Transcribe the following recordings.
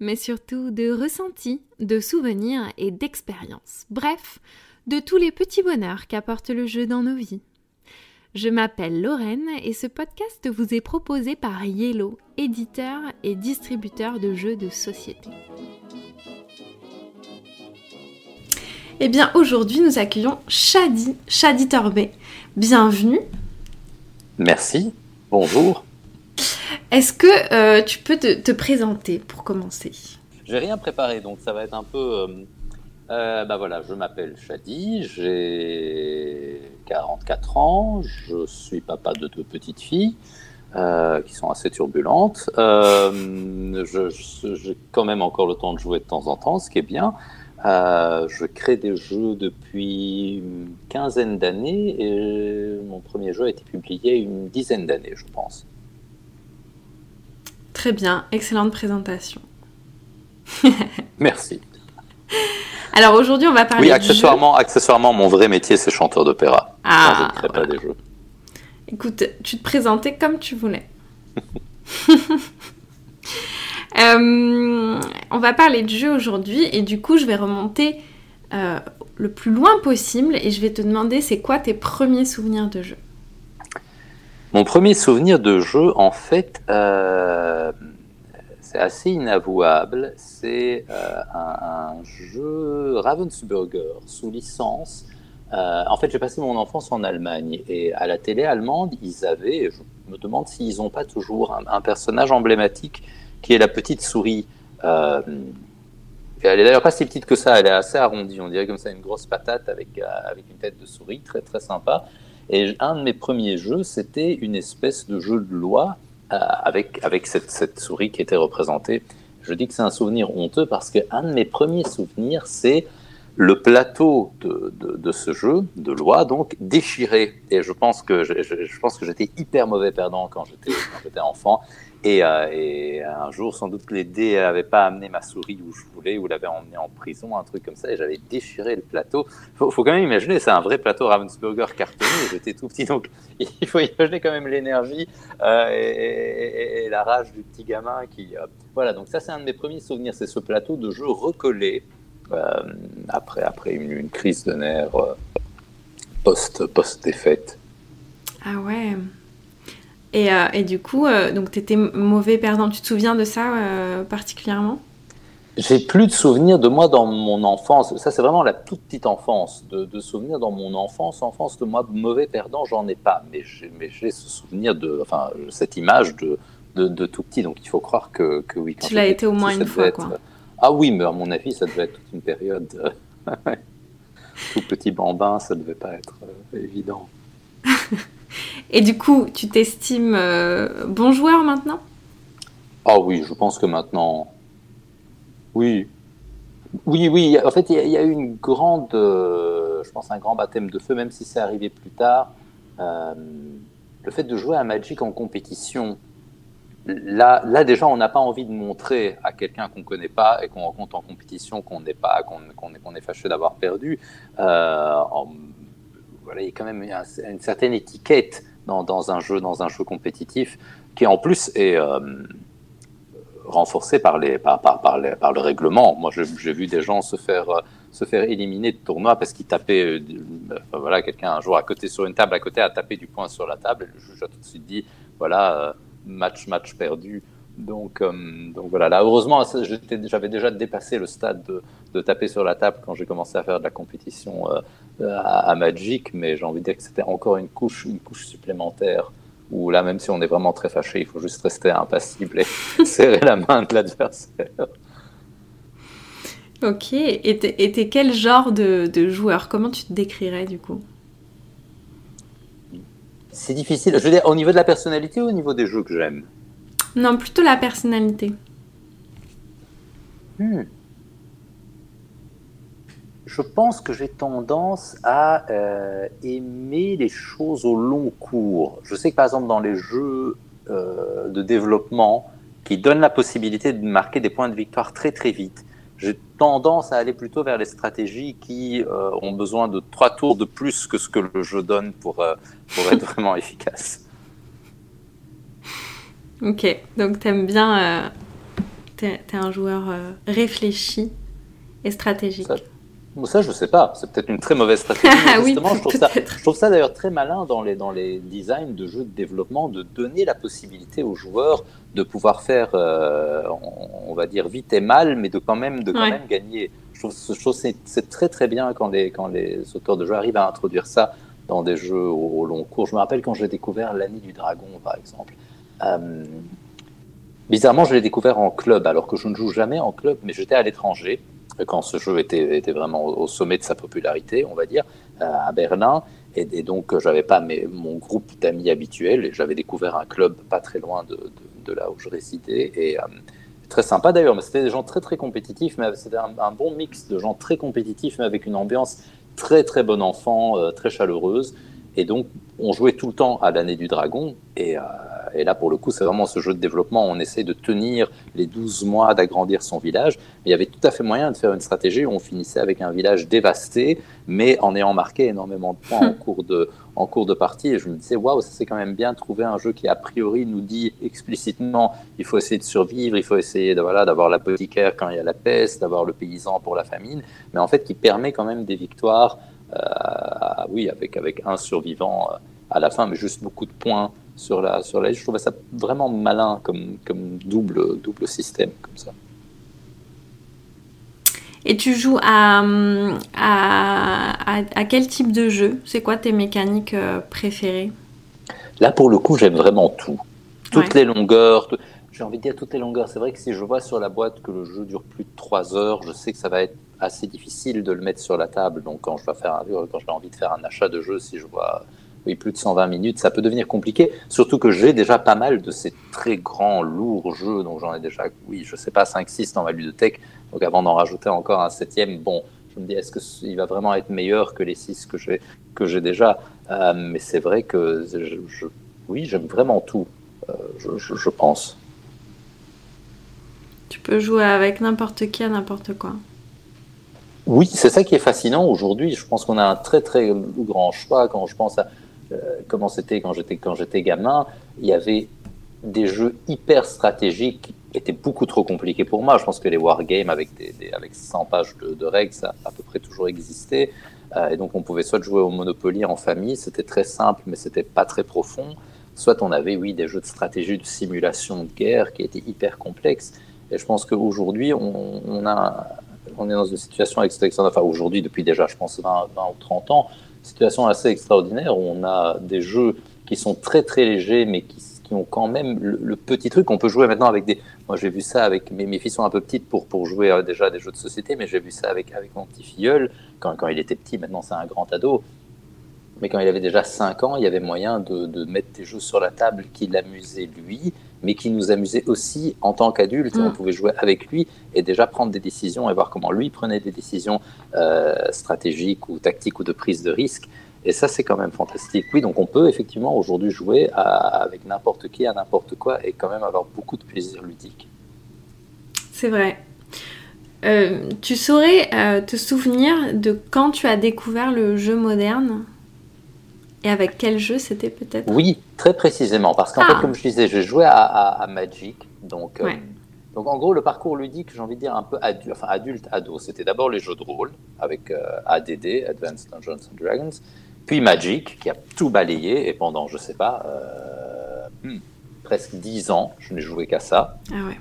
mais surtout de ressentis, de souvenirs et d'expériences. Bref, de tous les petits bonheurs qu'apporte le jeu dans nos vies. Je m'appelle Lorraine et ce podcast vous est proposé par Yellow, éditeur et distributeur de jeux de société. Eh bien aujourd'hui nous accueillons Shadi, Shadi Torbet. Bienvenue. Merci, bonjour. Est-ce que euh, tu peux te, te, présenter pour commencer? J'ai rien préparé donc ça va être un peu... Euh, euh, bah voilà, je m'appelle Shadi, j'ai 44 ans, je suis papa de deux petites filles. Qui sont assez turbulentes. J'ai quand même encore le temps de jouer de temps en temps, ce qui est bien. Je crée des jeux depuis une quinzaine d'années et mon premier jeu a été publié une dizaine d'années, je pense. Très bien, excellente présentation. Merci. Alors aujourd'hui, on va parler. Oui, accessoirement, accessoirement mon vrai métier, c'est chanteur d'opéra. Ah, je ne crée pas des jeux. Écoute, tu te présentais comme tu voulais. euh, on va parler de jeu aujourd'hui et du coup, je vais remonter euh, le plus loin possible et je vais te demander c'est quoi tes premiers souvenirs de jeu Mon premier souvenir de jeu, en fait, euh, c'est assez inavouable. C'est euh, un, jeu Ravensburger sous licence. Euh, en fait, j'ai passé mon enfance en Allemagne et à la télé allemande, ils avaient, je me demande s'ils n'ont pas toujours un, un, personnage emblématique qui est la petite souris. Elle est d'ailleurs pas si petite que ça, elle est assez arrondie, on dirait comme ça une grosse patate avec, avec une tête de souris, très très sympa. Et un de mes premiers jeux, c'était une espèce de jeu de loi euh, avec, avec cette, cette, souris qui était représentée. Je dis que c'est un souvenir honteux parce qu'un de mes premiers souvenirs, c'est le plateau de, de, ce jeu de loi donc déchiré et je pense que j'étais hyper mauvais perdant quand j'étais enfant et, euh, et, un jour sans doute les dés n'avaient pas amené ma souris où je voulais ou l'avaient emmené en prison un truc comme ça et j'avais déchiré le plateau faut, faut quand même imaginer c'est un vrai plateau Ravensburger cartonné j'étais tout petit donc il faut imaginer quand même l'énergie euh, et, la rage du petit gamin qui euh, voilà donc ça c'est un de mes premiers souvenirs c'est ce plateau de jeu recollé après, après une, crise de nerfs euh, post, post défaite. Ah ouais. Et, euh, et du coup, donc tu étais mauvais perdant. Tu te souviens de ça particulièrement? J'ai plus de souvenirs de moi dans mon enfance. Ça, c'est vraiment la toute petite enfance. De, de, souvenirs dans mon enfance. Enfance de moi mauvais perdant, j'en ai pas. Mais j'ai ce souvenir de, enfin, cette image de, de, de, tout petit. Donc, il faut croire que, que oui. tu l'as été au moins une fois, quoi. Ah oui, mais à mon avis, ça devait être toute une période. Tout petit bambin, ça devait pas être euh, évident. Et du coup, tu t'estimes euh, bon joueur maintenant? Ah oui, je pense que maintenant. Oui. Oui, oui. En fait, il y, a eu une grande. Euh, je pense un grand baptême de feu, même si c'est arrivé plus tard. Euh, le fait de jouer à Magic en compétition, Là, là, déjà, on n'a pas envie de montrer à quelqu'un qu'on ne connaît pas et qu'on rencontre en compétition qu'on n'est pas, qu'on qu est, fâché d'avoir perdu. Il y a quand même une, certaine étiquette dans, un jeu, dans un jeu compétitif qui en plus est euh, renforcée par, les, par, le règlement. Moi, j'ai vu des gens se faire se faire éliminer de tournoi parce qu'ils tapaient, euh, voilà, quelqu'un un jour à côté sur une table à côté a tapé du poing sur la table et le juge a tout de suite dit, voilà. Euh, match match perdu. Donc, euh, donc voilà, là heureusement j'avais déjà dépassé le stade de, de, taper sur la table quand j'ai commencé à faire de la compétition euh, à, à, Magic, mais j'ai envie de dire que c'était encore une couche, une couche supplémentaire où là même si on est vraiment très fâché, il faut juste rester impassible et serrer la main de l'adversaire. Ok, et t'es quel genre de, de joueur? Comment tu te décrirais du coup? C'est difficile. Je veux dire, au niveau de la personnalité ou au niveau des jeux que j'aime? Non, plutôt la personnalité. Hmm. je pense que j'ai tendance à euh, aimer les choses au long cours. Je sais que par exemple dans les jeux euh, de développement qui donnent la possibilité de marquer des points de victoire très très vite, j'ai tendance à aller plutôt vers les stratégies qui euh, ont besoin de trois tours de plus que ce que le jeu donne pour, pour être vraiment efficace. Ok, donc t'aimes bien, t'es es un joueur réfléchi et stratégique. Ça, je sais pas. C'est peut-être une très mauvaise stratégie. justement, je, trouve ça, je trouve ça d'ailleurs très malin dans les, dans les designs de jeux de développement de donner la possibilité aux joueurs de pouvoir faire, euh, on, va dire, vite et mal, mais de quand même, de quand même gagner. Je trouve, je trouve c'est, c'est très très bien quand les, quand les auteurs de jeux arrivent à introduire ça dans des jeux au, long cours. Je me rappelle quand j'ai découvert L'année du dragon, par exemple. Euh, bizarrement, je l'ai découvert en club, alors que je ne joue jamais en club, mais j'étais à l'étranger quand ce jeu était, vraiment au sommet de sa popularité, on va dire, euh, à Berlin. Et, donc, j'avais pas mes, mon groupe d'amis habituel et j'avais découvert un club pas très loin de, là où je résidais. Et euh, très sympa d'ailleurs, mais c'était des gens très très compétitifs, mais c'était un, bon mix de gens très compétitifs, mais avec une ambiance très très bon enfant, euh, très chaleureuse. Et donc, on jouait tout le temps à l'année du dragon. Et, et là, pour le coup, c'est vraiment ce jeu de développement. On essaie de tenir les 12 mois, d'agrandir son village. il y avait tout à fait moyen de faire une stratégie où on finissait avec un village dévasté, mais en ayant marqué énormément de points en cours de, en cours de partie. Et je me disais, waouh, ça c'est quand même bien de trouver un jeu qui, a priori, nous dit explicitement il faut essayer de survivre, il faut essayer de, voilà, d'avoir l'apothicaire quand il y a la peste, d'avoir le paysan pour la famine, mais en fait qui permet quand même des victoires, euh, oui, avec, avec un survivant euh, à la fin, mais juste beaucoup de points sur la, sur la Je trouvais ça vraiment malin comme, comme double, double système comme ça. Et tu joues à, à, à, quel type de jeu? C'est quoi tes mécaniques euh, préférées? Là, pour le coup, j'aime vraiment tout. Toutes les longueurs. J'ai envie de dire toutes les longueurs. C'est vrai que si je vois sur la boîte que le jeu dure plus de 3 heures, je sais que ça va être assez difficile de le mettre sur la table. Donc, quand je vais faire un, quand j'ai envie de faire un achat de jeu, si je vois oui, plus de 120 minutes, ça peut devenir compliqué. Surtout que j'ai déjà pas mal de ces très grands, lourds jeux, donc j'en ai déjà, oui, je sais pas, 5-6 dans ma ludothèque. Donc avant d'en rajouter encore un septième, bon, je me dis, est-ce qu'il va vraiment être meilleur que les 6 que j'ai, que j'ai déjà? Euh, Mais c'est vrai que, je, oui, j'aime vraiment tout, euh, je, je pense. Tu peux jouer avec n'importe qui à n'importe quoi. Oui, c'est ça qui est fascinant aujourd'hui. Je pense qu'on a un très très grand choix quand je pense à comment c'était quand j'étais quand j'étais gamin, il y avait des jeux hyper stratégiques qui étaient beaucoup trop compliqués pour moi. Je pense que les wargames avec des, avec 100 pages de, règles, ça a à peu près toujours existé. Euh, et donc on pouvait soit jouer au Monopoly en famille, c'était très simple, mais c'était pas très profond. Soit on avait, oui, des jeux de stratégie, de simulation de guerre qui étaient hyper complexes. Et je pense qu'aujourd'hui, on, a, on est dans une situation extraordinaire. Enfin, aujourd'hui, depuis déjà, je pense, 20, 20 ou 30 ans, situation assez extraordinaire où on a des jeux qui sont très très légers, mais qui, qui ont quand même le, petit truc. On peut jouer maintenant avec des. Moi, j'ai vu ça avec mes, mes filles sont un peu petites pour, pour jouer euh, déjà des jeux de société, mais j'ai vu ça avec, avec mon petit filleul quand, quand il était petit. Maintenant, c'est un grand ado. Mais quand il avait déjà 5 ans, il y avait moyen de, de mettre des jeux sur la table qui l'amusaient lui, mais qui nous amusait aussi en tant qu'adulte. On mm. pouvait jouer avec lui et déjà prendre des décisions et voir comment lui prenait des décisions euh, stratégiques ou tactiques ou de prise de risque. Et ça, c'est quand même fantastique. Oui, donc on peut effectivement aujourd'hui jouer avec n'importe qui, à n'importe quoi, et quand même avoir beaucoup de plaisir ludique. C'est vrai. Euh, tu saurais euh, te souvenir de quand tu as découvert le jeu moderne? Et avec quel jeu c'était peut-être? Oui, très précisément. Parce qu'en fait, ah. comme je disais, je jouais à, Magic. Donc, euh, donc, en gros, le parcours ludique, j'ai envie de dire un peu adulte, enfin, adulte ado. C'était d'abord les jeux de rôle avec euh, ADD, Advanced Dungeons and Dragons. Puis Magic, qui a tout balayé. Et pendant, je sais pas, euh, hmm, presque dix ans, je n'ai joué qu'à ça. Ah ouais.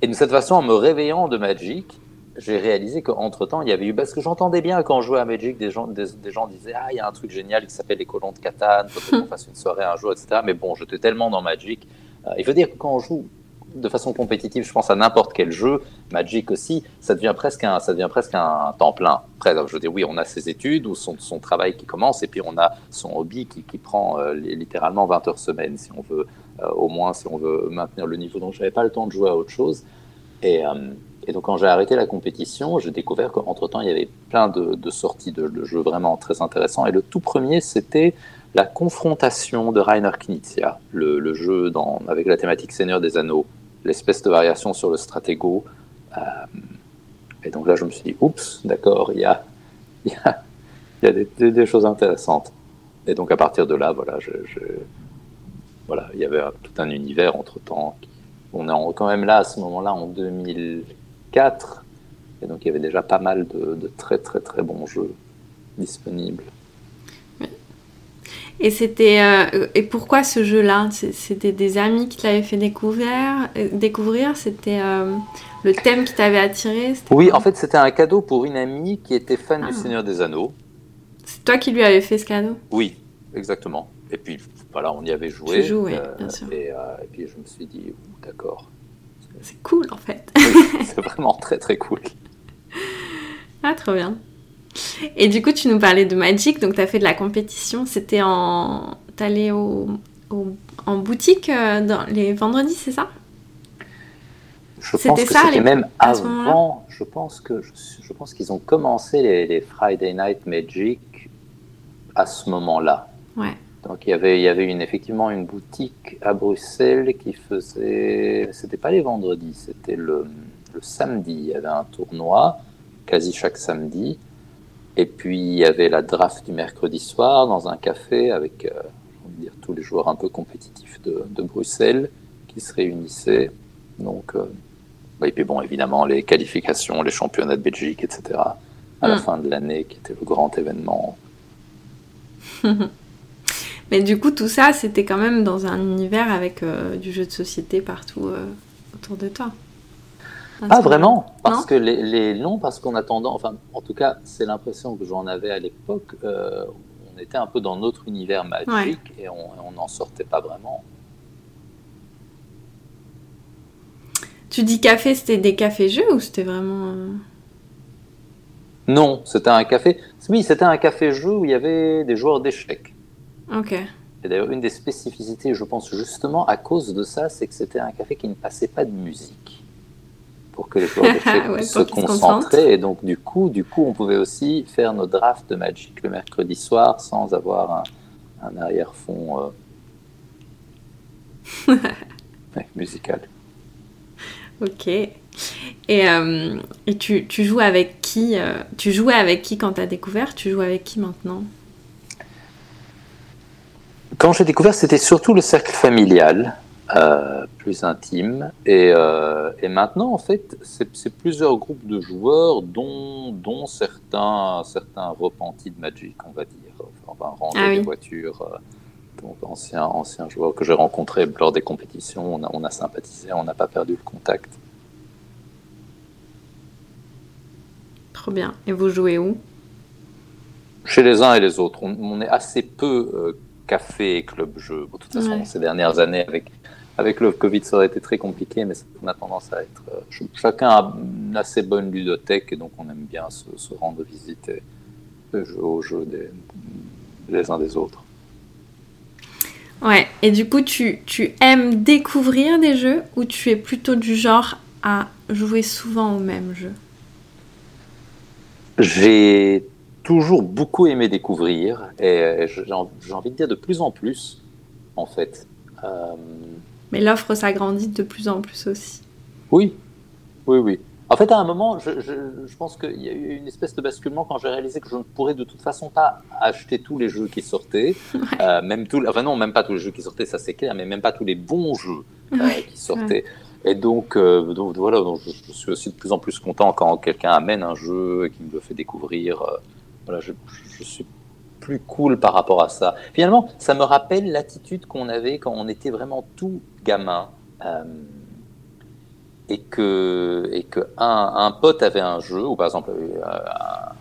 Et de cette façon, en me réveillant de Magic, j'ai réalisé qu'entre temps, il y avait eu. Parce que j'entendais bien quand on jouait à Magic, des gens, des, gens disaient Ah, il y a un truc génial qui s'appelle les colons de Catane, peut-être qu'on fasse une soirée un jour, etc. Mais bon, j'étais tellement dans Magic. Euh, il faut dire que quand on joue de façon compétitive, je pense à n'importe quel jeu, Magic aussi, ça devient presque un, ça devient presque un temps plein. Après, je dire, oui, on a ses études ou son, son travail qui commence, et puis on a son hobby qui, qui prend euh, littéralement 20 heures semaine, si on veut, euh, au moins, si on veut maintenir le niveau. Donc, j'avais pas le temps de jouer à autre chose. Et. Et donc quand j'ai arrêté la compétition, j'ai découvert qu'entre-temps, il y avait plein de, sorties de, jeux vraiment très intéressants. Et le tout premier, c'était la confrontation de Rainer Knizia, le, jeu avec la thématique Seigneur des Anneaux, l'espèce de variation sur le stratego. Euh, et donc là, je me suis dit, oups, d'accord, il y a, y y a des, choses intéressantes. Et donc à partir de là, voilà, voilà il y avait tout un univers entre-temps. On est quand même là, à ce moment-là, en 2004. Et donc il y avait déjà pas mal de, de très très très bons jeux disponibles. Et c'était euh, et pourquoi ce jeu-là? C'était des amis qui t'avaient fait découvrir. Euh, découvrir, c'était euh, le thème qui t'avait attiré? Oui, en fait, c'était un cadeau pour une amie qui était fan du ah. Seigneur des Anneaux. C'est toi qui lui avais fait ce cadeau? Oui, exactement. Et puis voilà, on y avait joué. Joué, bien sûr. Et, puis je me suis dit, d'accord. C'est cool en fait. c'est vraiment très très cool. Ah, trop bien. Et du coup, tu nous parlais de Magic, donc tu as fait de la compétition. C'était en. T'allais au, en boutique euh, dans les vendredis, c'est ça? Je pense que c'était même avant. Je pense que je, pense qu'ils ont commencé les, Friday Night Magic à ce moment-là. Ouais. Donc il y avait, il y avait une, effectivement une boutique à Bruxelles qui faisait. C'était pas les vendredis, c'était le, le samedi. Il y avait un tournoi quasi chaque samedi. Et puis il y avait la draft du mercredi soir dans un café avec euh, dire, tous les joueurs un peu compétitifs de, de Bruxelles qui se réunissaient. Donc, euh, et puis bon, évidemment, les qualifications, les championnats de Belgique, etc. à la mm. fin de l'année, qui était le grand événement. Mais du coup, tout ça, c'était quand même dans un univers avec euh, du jeu de société partout autour de toi. Ah, vraiment? Parce que les, les non, parce qu'en attendant, enfin, en tout cas, c'est l'impression que j'en avais à l'époque. Euh, on était un peu dans notre univers magique et on n'en sortait pas vraiment. Tu dis café, c'était des cafés-jeux ou c'était vraiment. Euh, non, c'était un café. Oui, c'était un café-jeu où il y avait des joueurs d'échecs. Et d'ailleurs, une des spécificités, je pense justement à cause de ça, c'est que c'était un café qui ne passait pas de musique pour que les joueurs se concentrer. Et donc, du coup, du coup, on pouvait aussi faire nos drafts de Magic le mercredi soir sans avoir un, arrière-fond euh, musical. Ok. Et, euh, et tu, tu, joues avec qui euh, Tu jouais avec qui quand tu as découvert? Tu joues avec qui maintenant? Quand j'ai découvert, c'était surtout le cercle familial. Euh, plus intime. Et, euh, et, maintenant, en fait, c'est plusieurs groupes de joueurs, dont, dont certains, certains repentis de Magic, on va dire. Enfin, ranger ah des voitures. Euh, donc, anciens, anciens joueurs que j'ai rencontrés lors des compétitions. On a, on a sympathisé, on n'a pas perdu le contact. Trop bien. Et vous jouez où? Chez les uns et les autres. On, est assez peu café et club jeu. de toute façon, ces dernières années, avec avec le Covid, ça aurait été très compliqué, mais on a tendance à être. Euh, chacun a une assez bonne ludothèque et donc on aime bien se, rendre visite et jouer aux jeux des, les uns des autres. Ouais, et du coup, tu, tu aimes découvrir des jeux ou tu es plutôt du genre à jouer souvent au même jeu? J'ai toujours beaucoup aimé découvrir et j'ai envie de dire de plus en plus, en fait. Euh, mais l'offre s'agrandit de plus en plus aussi. Oui, oui, oui. En fait, à un moment, je, je, pense qu'il y a eu une espèce de basculement quand j'ai réalisé que je ne pourrais de toute façon pas acheter tous les jeux qui sortaient, euh, même tout, enfin non, même pas tous les jeux qui sortaient, ça c'est clair, mais même pas tous les bons jeux euh, qui sortaient. Et donc, euh, donc voilà, donc je, suis aussi de plus en plus content quand quelqu'un amène un jeu et qui me le fait découvrir. Voilà, je, je suis plus cool par rapport à ça. Finalement, ça me rappelle l'attitude qu'on avait quand on était vraiment tout gamin euh, et que, et que un, pote avait un jeu, ou par exemple euh, un,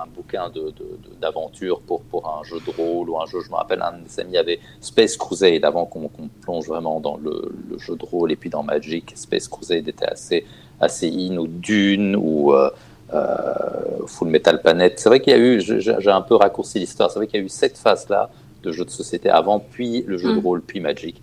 un bouquin d'aventure pour, pour un jeu de rôle ou un jeu, je me rappelle, un de mes amis avait Space Crusade avant qu'on plonge vraiment dans le, jeu de rôle et puis dans Magic. Space Crusade était assez, assez in, ou Dune, ou. Euh, Full Metal Planet. C'est vrai qu'il y a eu, j'ai un peu raccourci l'histoire, c'est vrai qu'il y a eu cette phase-là de jeux de société avant, puis le jeu de mm. rôle, puis Magic.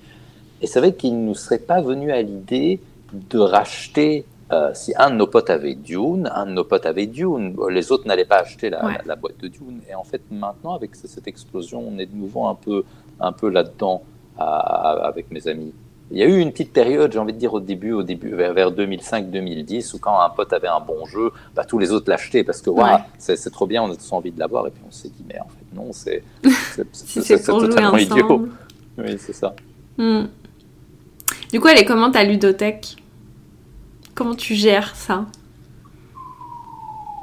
Et c'est vrai qu'il ne nous serait pas venu à l'idée de racheter euh, si un de nos potes avait Dune, un de nos potes avait Dune, les autres n'allaient pas acheter la, la, boîte de Dune. Et en fait, maintenant, avec cette explosion, on est de nouveau un peu, un peu là-dedans avec mes amis. Il y a eu une petite période, j'ai envie de dire au début, au début vers 2005-2010, où quand un pote avait un bon jeu, bah, tous les autres l'achetaient parce que ouais. c'est trop bien, on a tous envie de l'avoir. Et puis on s'est dit, mais en fait, non, c'est totalement idiot. Oui, c'est ça. Hmm. Du coup, elle est comment ta ludothèque? Comment tu gères ça?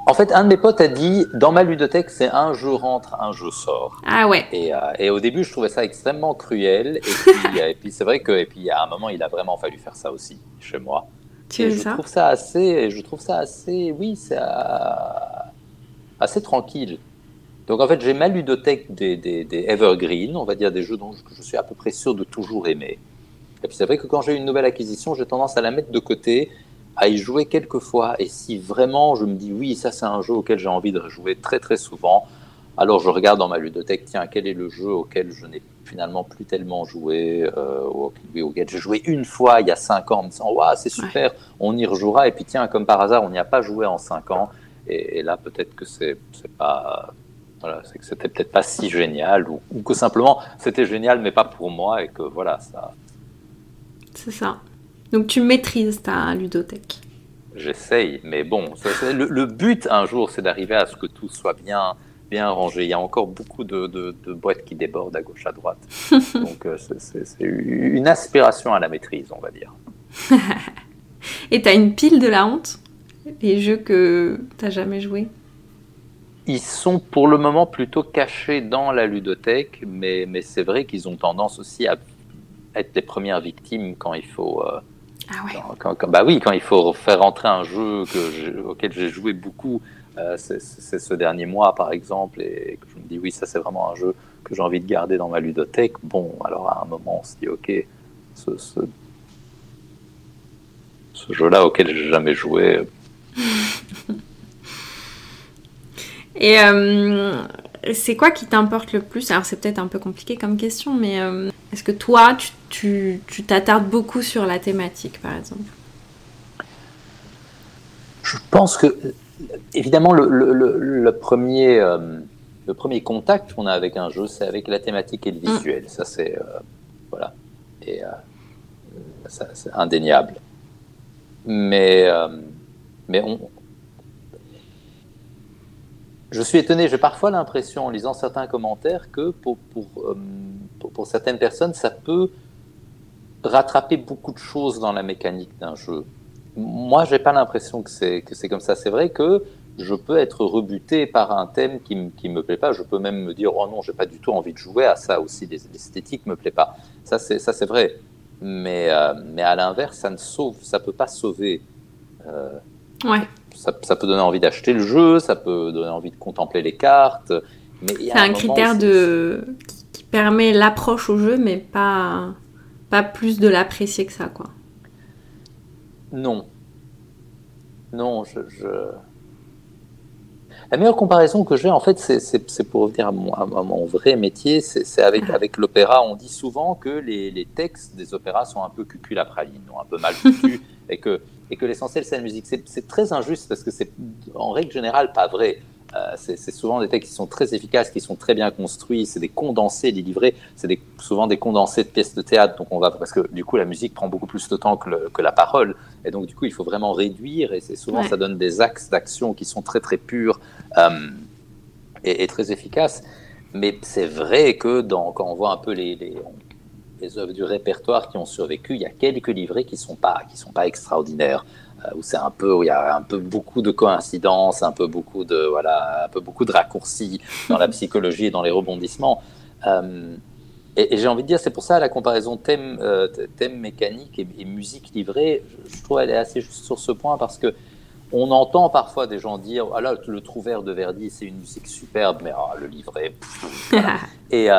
En fait, un de mes potes a dit dans ma ludothèque, c'est un jeu rentre, un jeu sort. Ah ouais. Et, euh, et au début, je trouvais ça extrêmement cruel. Et puis, et puis c'est vrai que, et puis à un moment, il a vraiment fallu faire ça aussi chez moi. Tu et je ça trouve ça assez, je trouve ça assez, oui, c'est assez tranquille. Donc en fait, j'ai ma ludothèque des, des, des, evergreen, on va dire des jeux dont je suis à peu près sûr de toujours aimer. Et puis c'est vrai que quand j'ai une nouvelle acquisition, j'ai tendance à la mettre de côté à y jouer quelques fois. Et si vraiment je me dis oui, ça c'est un jeu auquel j'ai envie de jouer très très souvent, alors je regarde dans ma ludothèque, tiens, quel est le jeu auquel je n'ai finalement plus tellement joué, euh, auquel j'ai joué une fois il y a 5 ans en me disant, waouh, c'est super, on y rejouera. Et puis tiens, comme par hasard, on n'y a pas joué en 5 ans. Et, là, peut-être que c'est pas. Voilà, c'est que c'était peut-être pas si génial, ou, ou que simplement c'était génial, mais pas pour moi, et que voilà, ça. C'est ça. Donc tu maîtrises ta ludothèque. J'essaye, mais bon, le, but un jour, c'est d'arriver à ce que tout soit bien, bien rangé. Il y a encore beaucoup de, boîtes qui débordent à gauche, à droite. Donc euh, c'est une aspiration à la maîtrise, on va dire. Et tu as une pile de la honte? Les jeux que tu n'as jamais joués? Ils sont pour le moment plutôt cachés dans la ludothèque, mais, mais c'est vrai qu'ils ont tendance aussi à être les premières victimes quand il faut, euh, ah ouais. quand, bah oui, quand il faut faire rentrer un jeu que auquel j'ai joué beaucoup, euh, c'est ce dernier mois par exemple, et que je me dis oui, ça c'est vraiment un jeu que j'ai envie de garder dans ma ludothèque. Bon, alors à un moment on se dit ok, ce, ce, ce jeu-là auquel j'ai jamais joué. et euh, c'est quoi qui t'importe le plus? Alors c'est peut-être un peu compliqué comme question, mais euh, est-ce que toi, tu t'attardes beaucoup sur la thématique, par exemple? Je pense que, évidemment, le, premier, euh, le premier contact qu'on a avec un jeu, c'est avec la thématique et le mm. visuel. Ça, c'est euh, voilà, et c'est indéniable. Mais, mais on, je suis étonné, j'ai parfois l'impression en lisant certains commentaires que pour, euh, pour, certaines personnes, ça peut rattraper beaucoup de choses dans la mécanique d'un jeu. Moi, j'ai pas l'impression que c'est comme ça. C'est vrai que je peux être rebuté par un thème qui ne me plaît pas. Je peux même me dire oh non, j'ai pas du tout envie de jouer à ça aussi. L'esthétique me plaît pas. Ça c'est vrai. Mais euh, mais à l'inverse, ça ne sauve, ça peut pas sauver. Euh, ouais ça, peut donner envie d'acheter le jeu, ça peut donner envie de contempler les cartes. C'est un, critère de... qui permet l'approche au jeu, mais pas, pas plus de l'apprécier que ça, quoi. Non. Non, je... La meilleure comparaison que j'ai, en fait, c'est pour revenir à mon, à mon vrai métier, c'est avec, avec l'opéra. On dit souvent que les, les, textes des opéras sont un peu cucul à praline, un peu mal foutus, et que et que l'essentiel c'est la musique. C'est très injuste parce que c'est en règle générale pas vrai. Euh, c'est souvent des textes qui sont très efficaces, qui sont très bien construits. C'est des condensés, des livrets. C'est souvent des condensés de pièces de théâtre. Donc on va parce que du coup la musique prend beaucoup plus de temps que, que la parole. Et donc du coup il faut vraiment réduire. Et c'est souvent ça donne des axes d'action qui sont très très purs euh, et, très efficaces. Mais c'est vrai que dans, quand on voit un peu les, les, les œuvres du répertoire qui ont survécu, il y a quelques livrets qui sont pas qui sont pas extraordinaires. Euh, où c'est un peu où il y a un peu beaucoup de coïncidences, un peu beaucoup de voilà, un peu beaucoup de raccourcis dans la psychologie et dans les rebondissements. Euh, et, j'ai envie de dire, c'est pour ça la comparaison thème, euh, thème mécanique et, musique livrée, je, trouve elle est assez juste sur ce point parce que on entend parfois des gens dire ah là le Trouvert de Verdi c'est une musique superbe mais ah, le livret et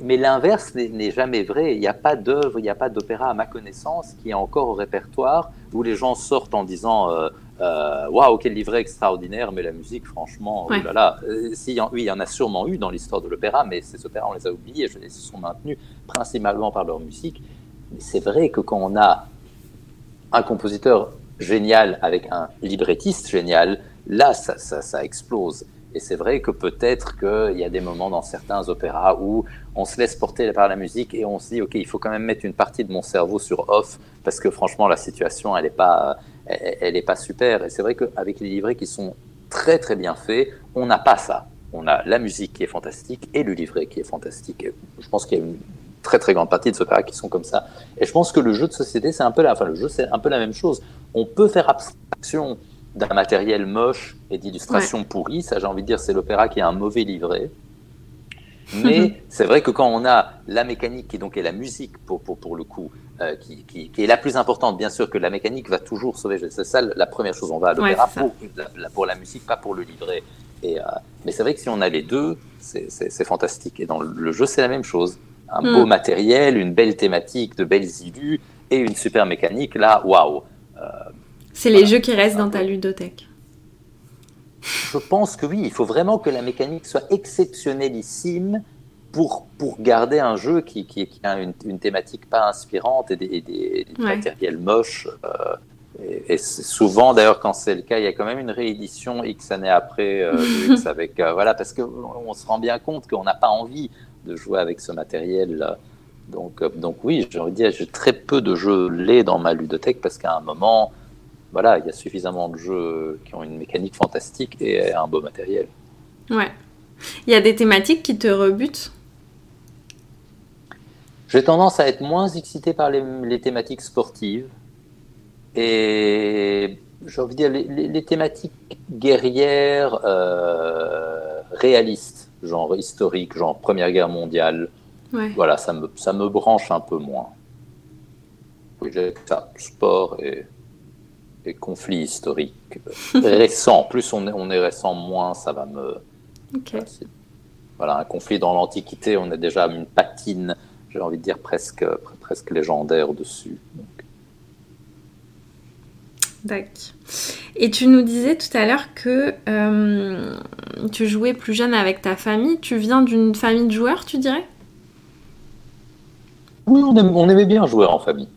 mais l'inverse n'est jamais vrai. Il n'y a pas d'œuvre, il n'y a pas d'opéra à ma connaissance qui est encore au répertoire où les gens sortent en disant euh, euh, Waouh, quel livret extraordinaire, mais la musique, franchement, oh là là. Euh, si, oui, il y en a sûrement eu dans l'histoire de l'opéra, mais ces opéras, on les a oubliés, ils se sont maintenus principalement par leur musique. Mais c'est vrai que quand on a un compositeur génial avec un librettiste génial, là, ça, ça, ça explose. Et c'est vrai que peut-être qu'il y a des moments dans certains opéras où on se laisse porter par la musique et on se dit, OK, il faut quand même mettre une partie de mon cerveau sur off parce que franchement, la situation, elle n'est pas, elle, est pas super. Et c'est vrai qu'avec les livrets qui sont très, très bien faits, on n'a pas ça. On a la musique qui est fantastique et le livret qui est fantastique. je pense qu'il y a une très, très grande partie de ces opéras qui sont comme ça. Et je pense que le jeu de société, c'est un enfin, c'est un peu la même chose. On peut faire abstraction d'un matériel moche et d'illustrations pourries. Ça, j'ai envie de dire, c'est l'opéra qui a un mauvais livret. Mais c'est vrai que quand on a la mécanique qui donc est la musique pour, pour, pour le coup, euh, qui, qui, qui, est la plus importante, bien sûr que la mécanique va toujours sauver. C'est ça la première chose. On va à l'opéra pour, la, pour la musique, pas pour le livret. Et, euh, mais c'est vrai que si on a les deux, c'est fantastique. Et dans le jeu, c'est la même chose. Un hmm. beau matériel, une belle thématique, de belles illus et une super mécanique. Là, waouh! C'est les jeux qui restent dans ta ludothèque. Je pense que oui, il faut vraiment que la mécanique soit exceptionnellissime pour, pour garder un jeu qui, qui, a une, thématique pas inspirante et des, matériels moches. Euh, et, souvent, d'ailleurs, quand c'est le cas, il y a quand même une réédition X années après, euh, X avec, euh, voilà, parce qu'on se rend bien compte qu'on n'a pas envie de jouer avec ce matériel. Donc, donc oui, j'ai envie de dire, j'ai très peu de jeux laits dans ma ludothèque parce qu'à un moment, voilà, il y a suffisamment de jeux qui ont une mécanique fantastique et un beau matériel. Ouais. Il y a des thématiques qui te rebutent? J'ai tendance à être moins excité par les, thématiques sportives. Et j'ai envie de dire les, thématiques guerrières euh, réalistes, genre historiques, genre Première Guerre mondiale. Voilà, ça me, ça me branche un peu moins. Oui, j'ai ça, sport et les conflits historiques récents. Plus on est, on est récent, moins ça va me. Voilà, un conflit dans l'Antiquité, on est déjà une patine, j'ai envie de dire presque, presque légendaire dessus. D'accord. Et tu nous disais tout à l'heure que euh, tu jouais plus jeune avec ta famille. Tu viens d'une famille de joueurs, tu dirais? Oui, on aimait bien jouer en famille.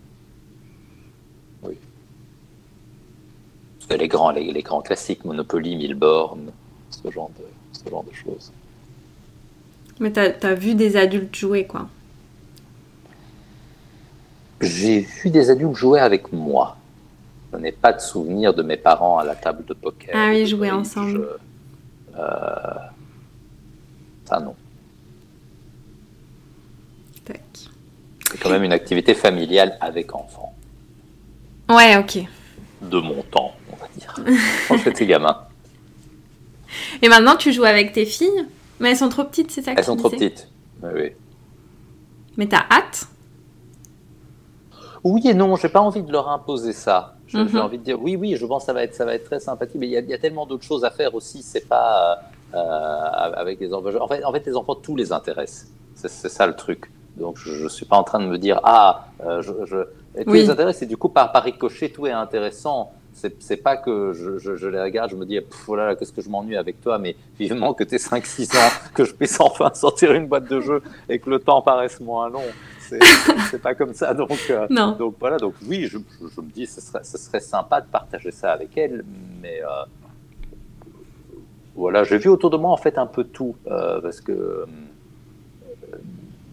Les grands, les, grands classiques, Monopoly, Milborn, ce genre de, ce genre de choses. Mais tu as, vu des adultes jouer, quoi J'ai vu des adultes jouer avec moi. Je n'ai pas de souvenir de mes parents à la table de poker. Ah oui, jouer ensemble. Euh, ça, non. C'est quand même une activité familiale avec enfants. Ouais, ok. De mon temps quand j'étais gamin. Et maintenant, tu joues avec tes filles Mais elles sont trop petites, c'est ça Elles sont trop petites, oui, oui. Mais t'as hâte? Oui et non, j'ai pas envie de leur imposer ça. J'ai mhm. envie de dire oui, oui, je pense que ça va être, ça va être très sympathique, mais il y, a tellement d'autres choses à faire aussi. C'est pas euh, avec les enfants. En fait, en fait, les enfants, tout les intéresse. C'est ça le truc. Donc, je ne suis pas en train de me dire ah, euh, je, je... tout les intéresse et du coup, par, par ricochet, tout est intéressant c'est pas que je, les regarde, je me dis, voilà, qu'est-ce que je m'ennuie avec toi, mais vivement que tu es 5-6 ans, que je puisse enfin sortir une boîte de jeu et que le temps paraisse moins long. C'est pas comme ça. Donc, euh, donc voilà, donc oui, je, me dis, ce serait, ce serait sympa de partager ça avec elle, mais euh, voilà, j'ai vu autour de moi en fait un peu tout, euh, parce que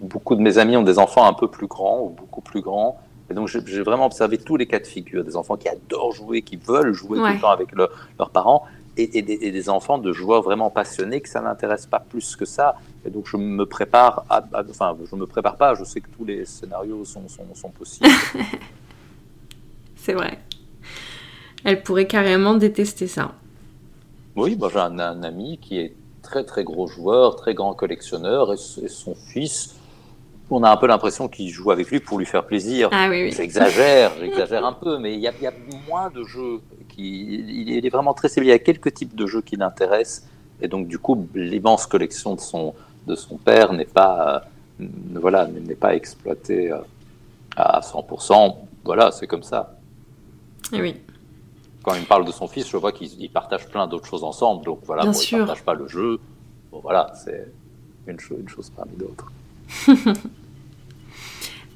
beaucoup de mes amis ont des enfants un peu plus grands ou beaucoup plus grands. Et donc j'ai vraiment observé tous les cas de figure, des enfants qui adorent jouer, qui veulent jouer tout le temps avec leurs parents, et, des, enfants de joueurs vraiment passionnés que ça n'intéresse pas plus que ça. Et donc je me prépare, à, enfin je me prépare pas, je sais que tous les scénarios sont, sont, possibles. C'est vrai. Elle pourrait carrément détester ça. Oui, bah, j'ai un, ami qui est très très gros joueur, très grand collectionneur, et son fils on a un peu l'impression qu'il joue avec lui pour lui faire plaisir. Ah, oui, J'exagère, j'exagère un peu, mais il y, a, moins de jeux. Qui, il est vraiment très ciblé. Il y a quelques types de jeux qui l'intéressent. Et donc, du coup, l'immense collection de son, de son père n'est pas, euh, voilà, n'est pas exploitée euh, à 100%. Voilà, c'est comme ça. Et oui. Quand il me parle de son fils, je vois qu'ils partagent plein d'autres choses ensemble. Donc voilà, Bien bon, ils ne partagent pas le jeu. Bon, voilà, c'est une chose parmi d'autres.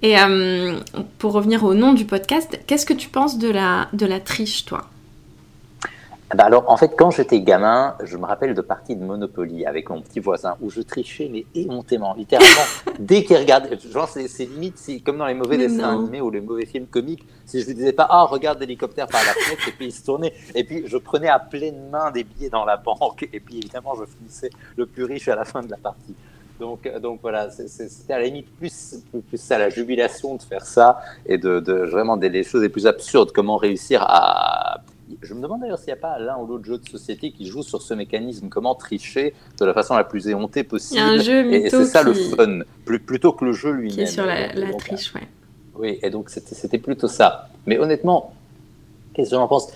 Et pour revenir au nom du podcast, qu'est-ce que tu penses de la, de la triche, toi? Bah alors, en fait, quand j'étais gamin, je me rappelle de parties de Monopoly avec mon petit voisin où je trichais, mais éhontément, littéralement. dès qu'il regardait, genre, c'est limite, c'est comme dans les mauvais dessins animés ou les mauvais films comiques, si je lui disais pas, ah, regarde l'hélicoptère par la fenêtre, et puis il se tournait, et puis je prenais à pleine main des billets dans la banque, et puis évidemment, je finissais le plus riche à la fin de la partie. Donc, euh, donc voilà, c'était à la limite plus, plus, ça la jubilation de faire ça et de, de vraiment des, choses les plus absurdes. Comment réussir à je me demande d'ailleurs s'il n'y a pas l'un ou l'autre jeu de société qui joue sur ce mécanisme, comment tricher de la façon la plus éhontée possible. Il y a un jeu et c'est ça le fun, plutôt que le jeu lui-même. Qui est sur la, triche, ouais. Oui, et donc c'était plutôt ça. Mais honnêtement, qu'est-ce que j'en pense?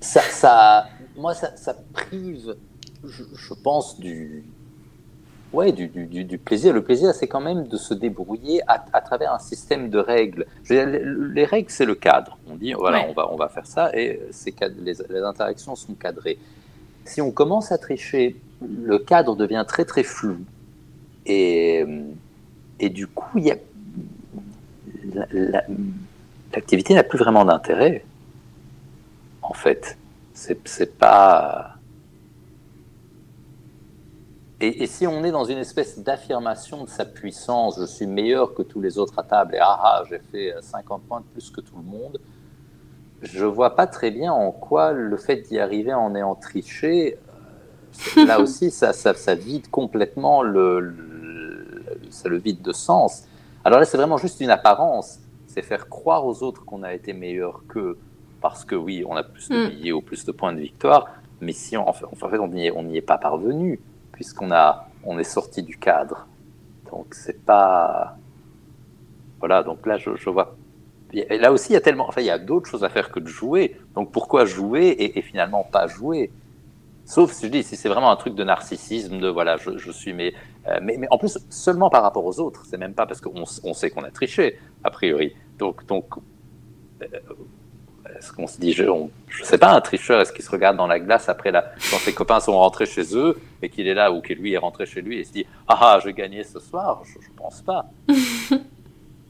Ça, ça, Moi, ça, ça prive, je pense, du, Ouais, du, du, du, plaisir. Le plaisir, c'est quand même de se débrouiller à, à, travers un système de règles. les règles, c'est le cadre. On dit, voilà, on, va, on va faire ça et les, les, interactions sont cadrées. Si on commence à tricher, le cadre devient très très flou. Et, et du coup, il y a, l'activité n'a plus vraiment d'intérêt. En fait, c'est pas et, si on est dans une espèce d'affirmation de sa puissance, je suis meilleur que tous les autres à table, et ah ah, j'ai fait 50 points de plus que tout le monde, je vois pas très bien en quoi le fait d'y arriver en ayant triché, euh, là aussi, ça, ça, vide complètement le, le, ça le vide de sens. Alors là, c'est vraiment juste une apparence. C'est faire croire aux autres qu'on a été meilleur qu'eux, parce que oui, on a plus de mm. billets ou plus de points de victoire, mais si on, en fait, on n'y est, est, pas parvenu puisqu'on a, on est sorti du cadre. Donc c'est pas, voilà. Donc là, je, vois. Et là aussi, il y a tellement, enfin, il y a d'autres choses à faire que de jouer. Donc pourquoi jouer et, finalement pas jouer? Sauf si je dis, si c'est vraiment un truc de narcissisme, de voilà, je, suis, mais, euh, mais, mais, en plus seulement par rapport aux autres. C'est même pas parce qu'on on sait qu'on a triché, a priori. Donc, donc euh, est-ce qu'on se dit, je, ne sais pas, un tricheur, est-ce qu'il se regarde dans la glace après la, quand ses copains sont rentrés chez eux et qu'il est là ou que lui est rentré chez lui et se dit, ah ah, j'ai gagné ce soir? Je, ne pense pas.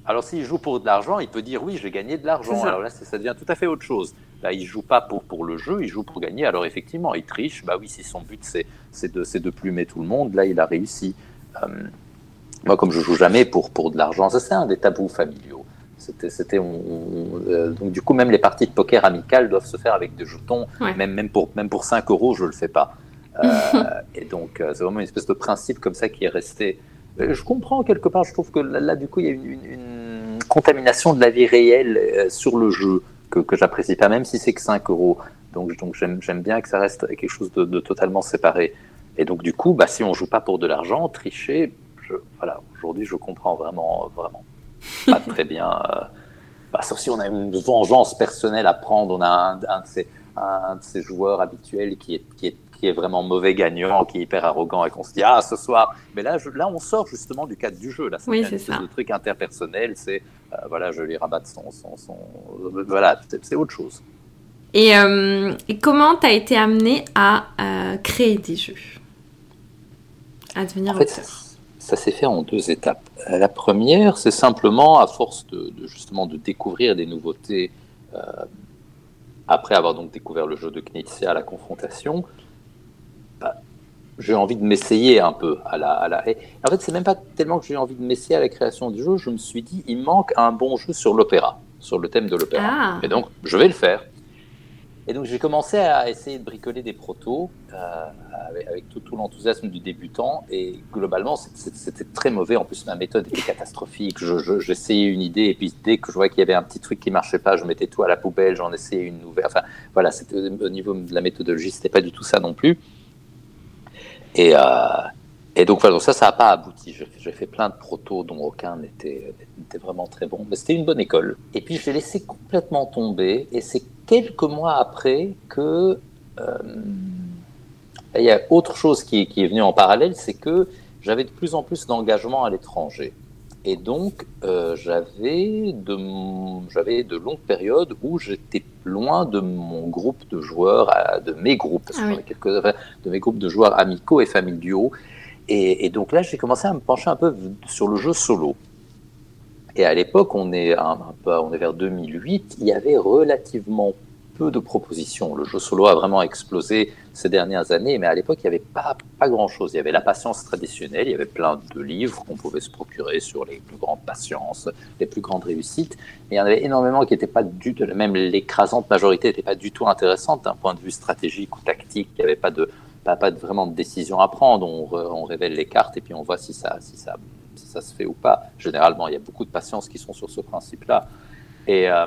Alors s'il joue pour de l'argent, il peut dire oui, j'ai gagné de l'argent. Alors là, ça, devient tout à fait autre chose. Là, il joue pas pour, pour le jeu, il joue pour gagner. Alors effectivement, il triche. Bah oui, si son but c'est de, de plumer tout le monde, là, il a réussi. Euh, moi, comme je joue jamais pour, pour de l'argent, ça c'est un des tabous familiaux. C'était, euh, donc du coup, même les parties de poker amicales doivent se faire avec des jetons. Même, même, pour, même pour 5 euros, je ne le fais pas. Euh, et donc, euh, c'est vraiment une espèce de principe comme ça qui est resté. Je comprends quelque part, je trouve que là, du coup, il y a une, une, contamination de la vie réelle sur le jeu que, que j'apprécie pas, même si c'est que 5 euros. Donc, donc j'aime, bien que ça reste quelque chose de, totalement séparé. Et donc, du coup, bah, si on joue pas pour de l'argent, tricher, je, voilà, aujourd'hui, je comprends vraiment, vraiment pas très bien. Euh, bah, sauf si on a une vengeance personnelle à prendre, on a un, de, ces, un de ces joueurs habituels qui est, qui est qui est vraiment mauvais gagnant, qui est hyper arrogant et qu'on se dit ah ce soir. Mais là, je, là, on sort justement du cadre du jeu. Là, oui, c'est ça. Le truc interpersonnel, c'est euh, voilà, je lui rabatte son, son, son... voilà, c'est autre chose. Et, euh, et comment tu as été amené à créer des jeux, à devenir en fait, ça s'est fait en deux étapes. La première, c'est simplement à force de, justement de découvrir des nouveautés. Euh, après avoir donc découvert le jeu de Knizia à la confrontation, bah, j'ai envie de m'essayer un peu à la. À la... en fait, c'est même pas tellement que j'ai envie de m'essayer à la création du jeu. Je me suis dit, il manque un bon jeu sur l'opéra, sur le thème de l'opéra. Ah. Et donc, je vais le faire. Et donc j'ai commencé à essayer de bricoler des protos euh, avec, tout, l'enthousiasme du débutant et globalement c'était très mauvais. En plus ma méthode était catastrophique. J'essayais une idée et puis dès que je voyais qu'il y avait un petit truc qui marchait pas, je mettais tout à la poubelle, j'en essayais une nouvelle. Enfin voilà, au niveau de la méthodologie, c'était pas du tout ça non plus. Et, euh, et donc voilà, donc ça, ça n'a pas abouti. J'ai fait plein de protos dont aucun n'était vraiment très bon, mais c'était une bonne école. Et puis je l'ai laissé complètement tomber, et c'est quelques mois après que euh, il y a autre chose qui, qui est venue en parallèle, c'est que j'avais de plus en plus d'engagement à l'étranger. Et donc, euh, j'avais de, j'avais de longues périodes où j'étais loin de mon groupe de joueurs, de mes groupes, parce ah quelques, de mes groupes de joueurs amicaux et familiaux. Et, donc là, j'ai commencé à me pencher un peu sur le jeu solo. Et à l'époque, on est, un, on est vers 2008, il y avait relativement peu de propositions. Le jeu solo a vraiment explosé ces dernières années, mais à l'époque, il n'y avait pas, pas grand-chose. Il y avait la patience traditionnelle, il y avait plein de livres qu'on pouvait se procurer sur les plus grandes patiences, les plus grandes réussites, mais il y en avait énormément qui n'étaient pas du tout, même l'écrasante majorité n'était pas du tout intéressante d'un point de vue stratégique ou tactique. Il n'y avait pas de, pas, pas vraiment de décision à prendre. On, on, révèle les cartes et puis on voit si ça, si ça, si ça se fait ou pas. Généralement, il y a beaucoup de patience qui sont sur ce principe-là. Et euh,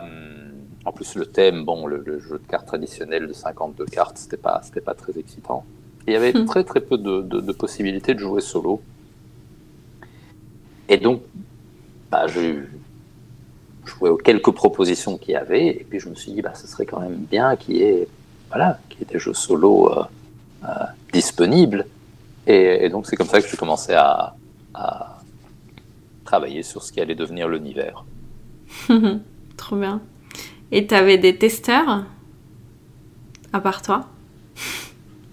en plus, le thème, bon, le, jeu de cartes traditionnel de 52 cartes, c'était pas, c'était pas très excitant. il y avait hmm. très très peu de, de, possibilités de jouer solo. Et donc, bah, j'ai joué aux quelques propositions qu'il y avait, et puis je me suis dit, bah, ce serait quand même bien qu'il y ait, voilà, qu'il y ait des jeux solo euh, euh, disponibles. Et, donc, c'est comme ça que j'ai commencé à, à travailler sur ce qui allait devenir l'univers. Trop bien. Et tu avais des testeurs à part toi?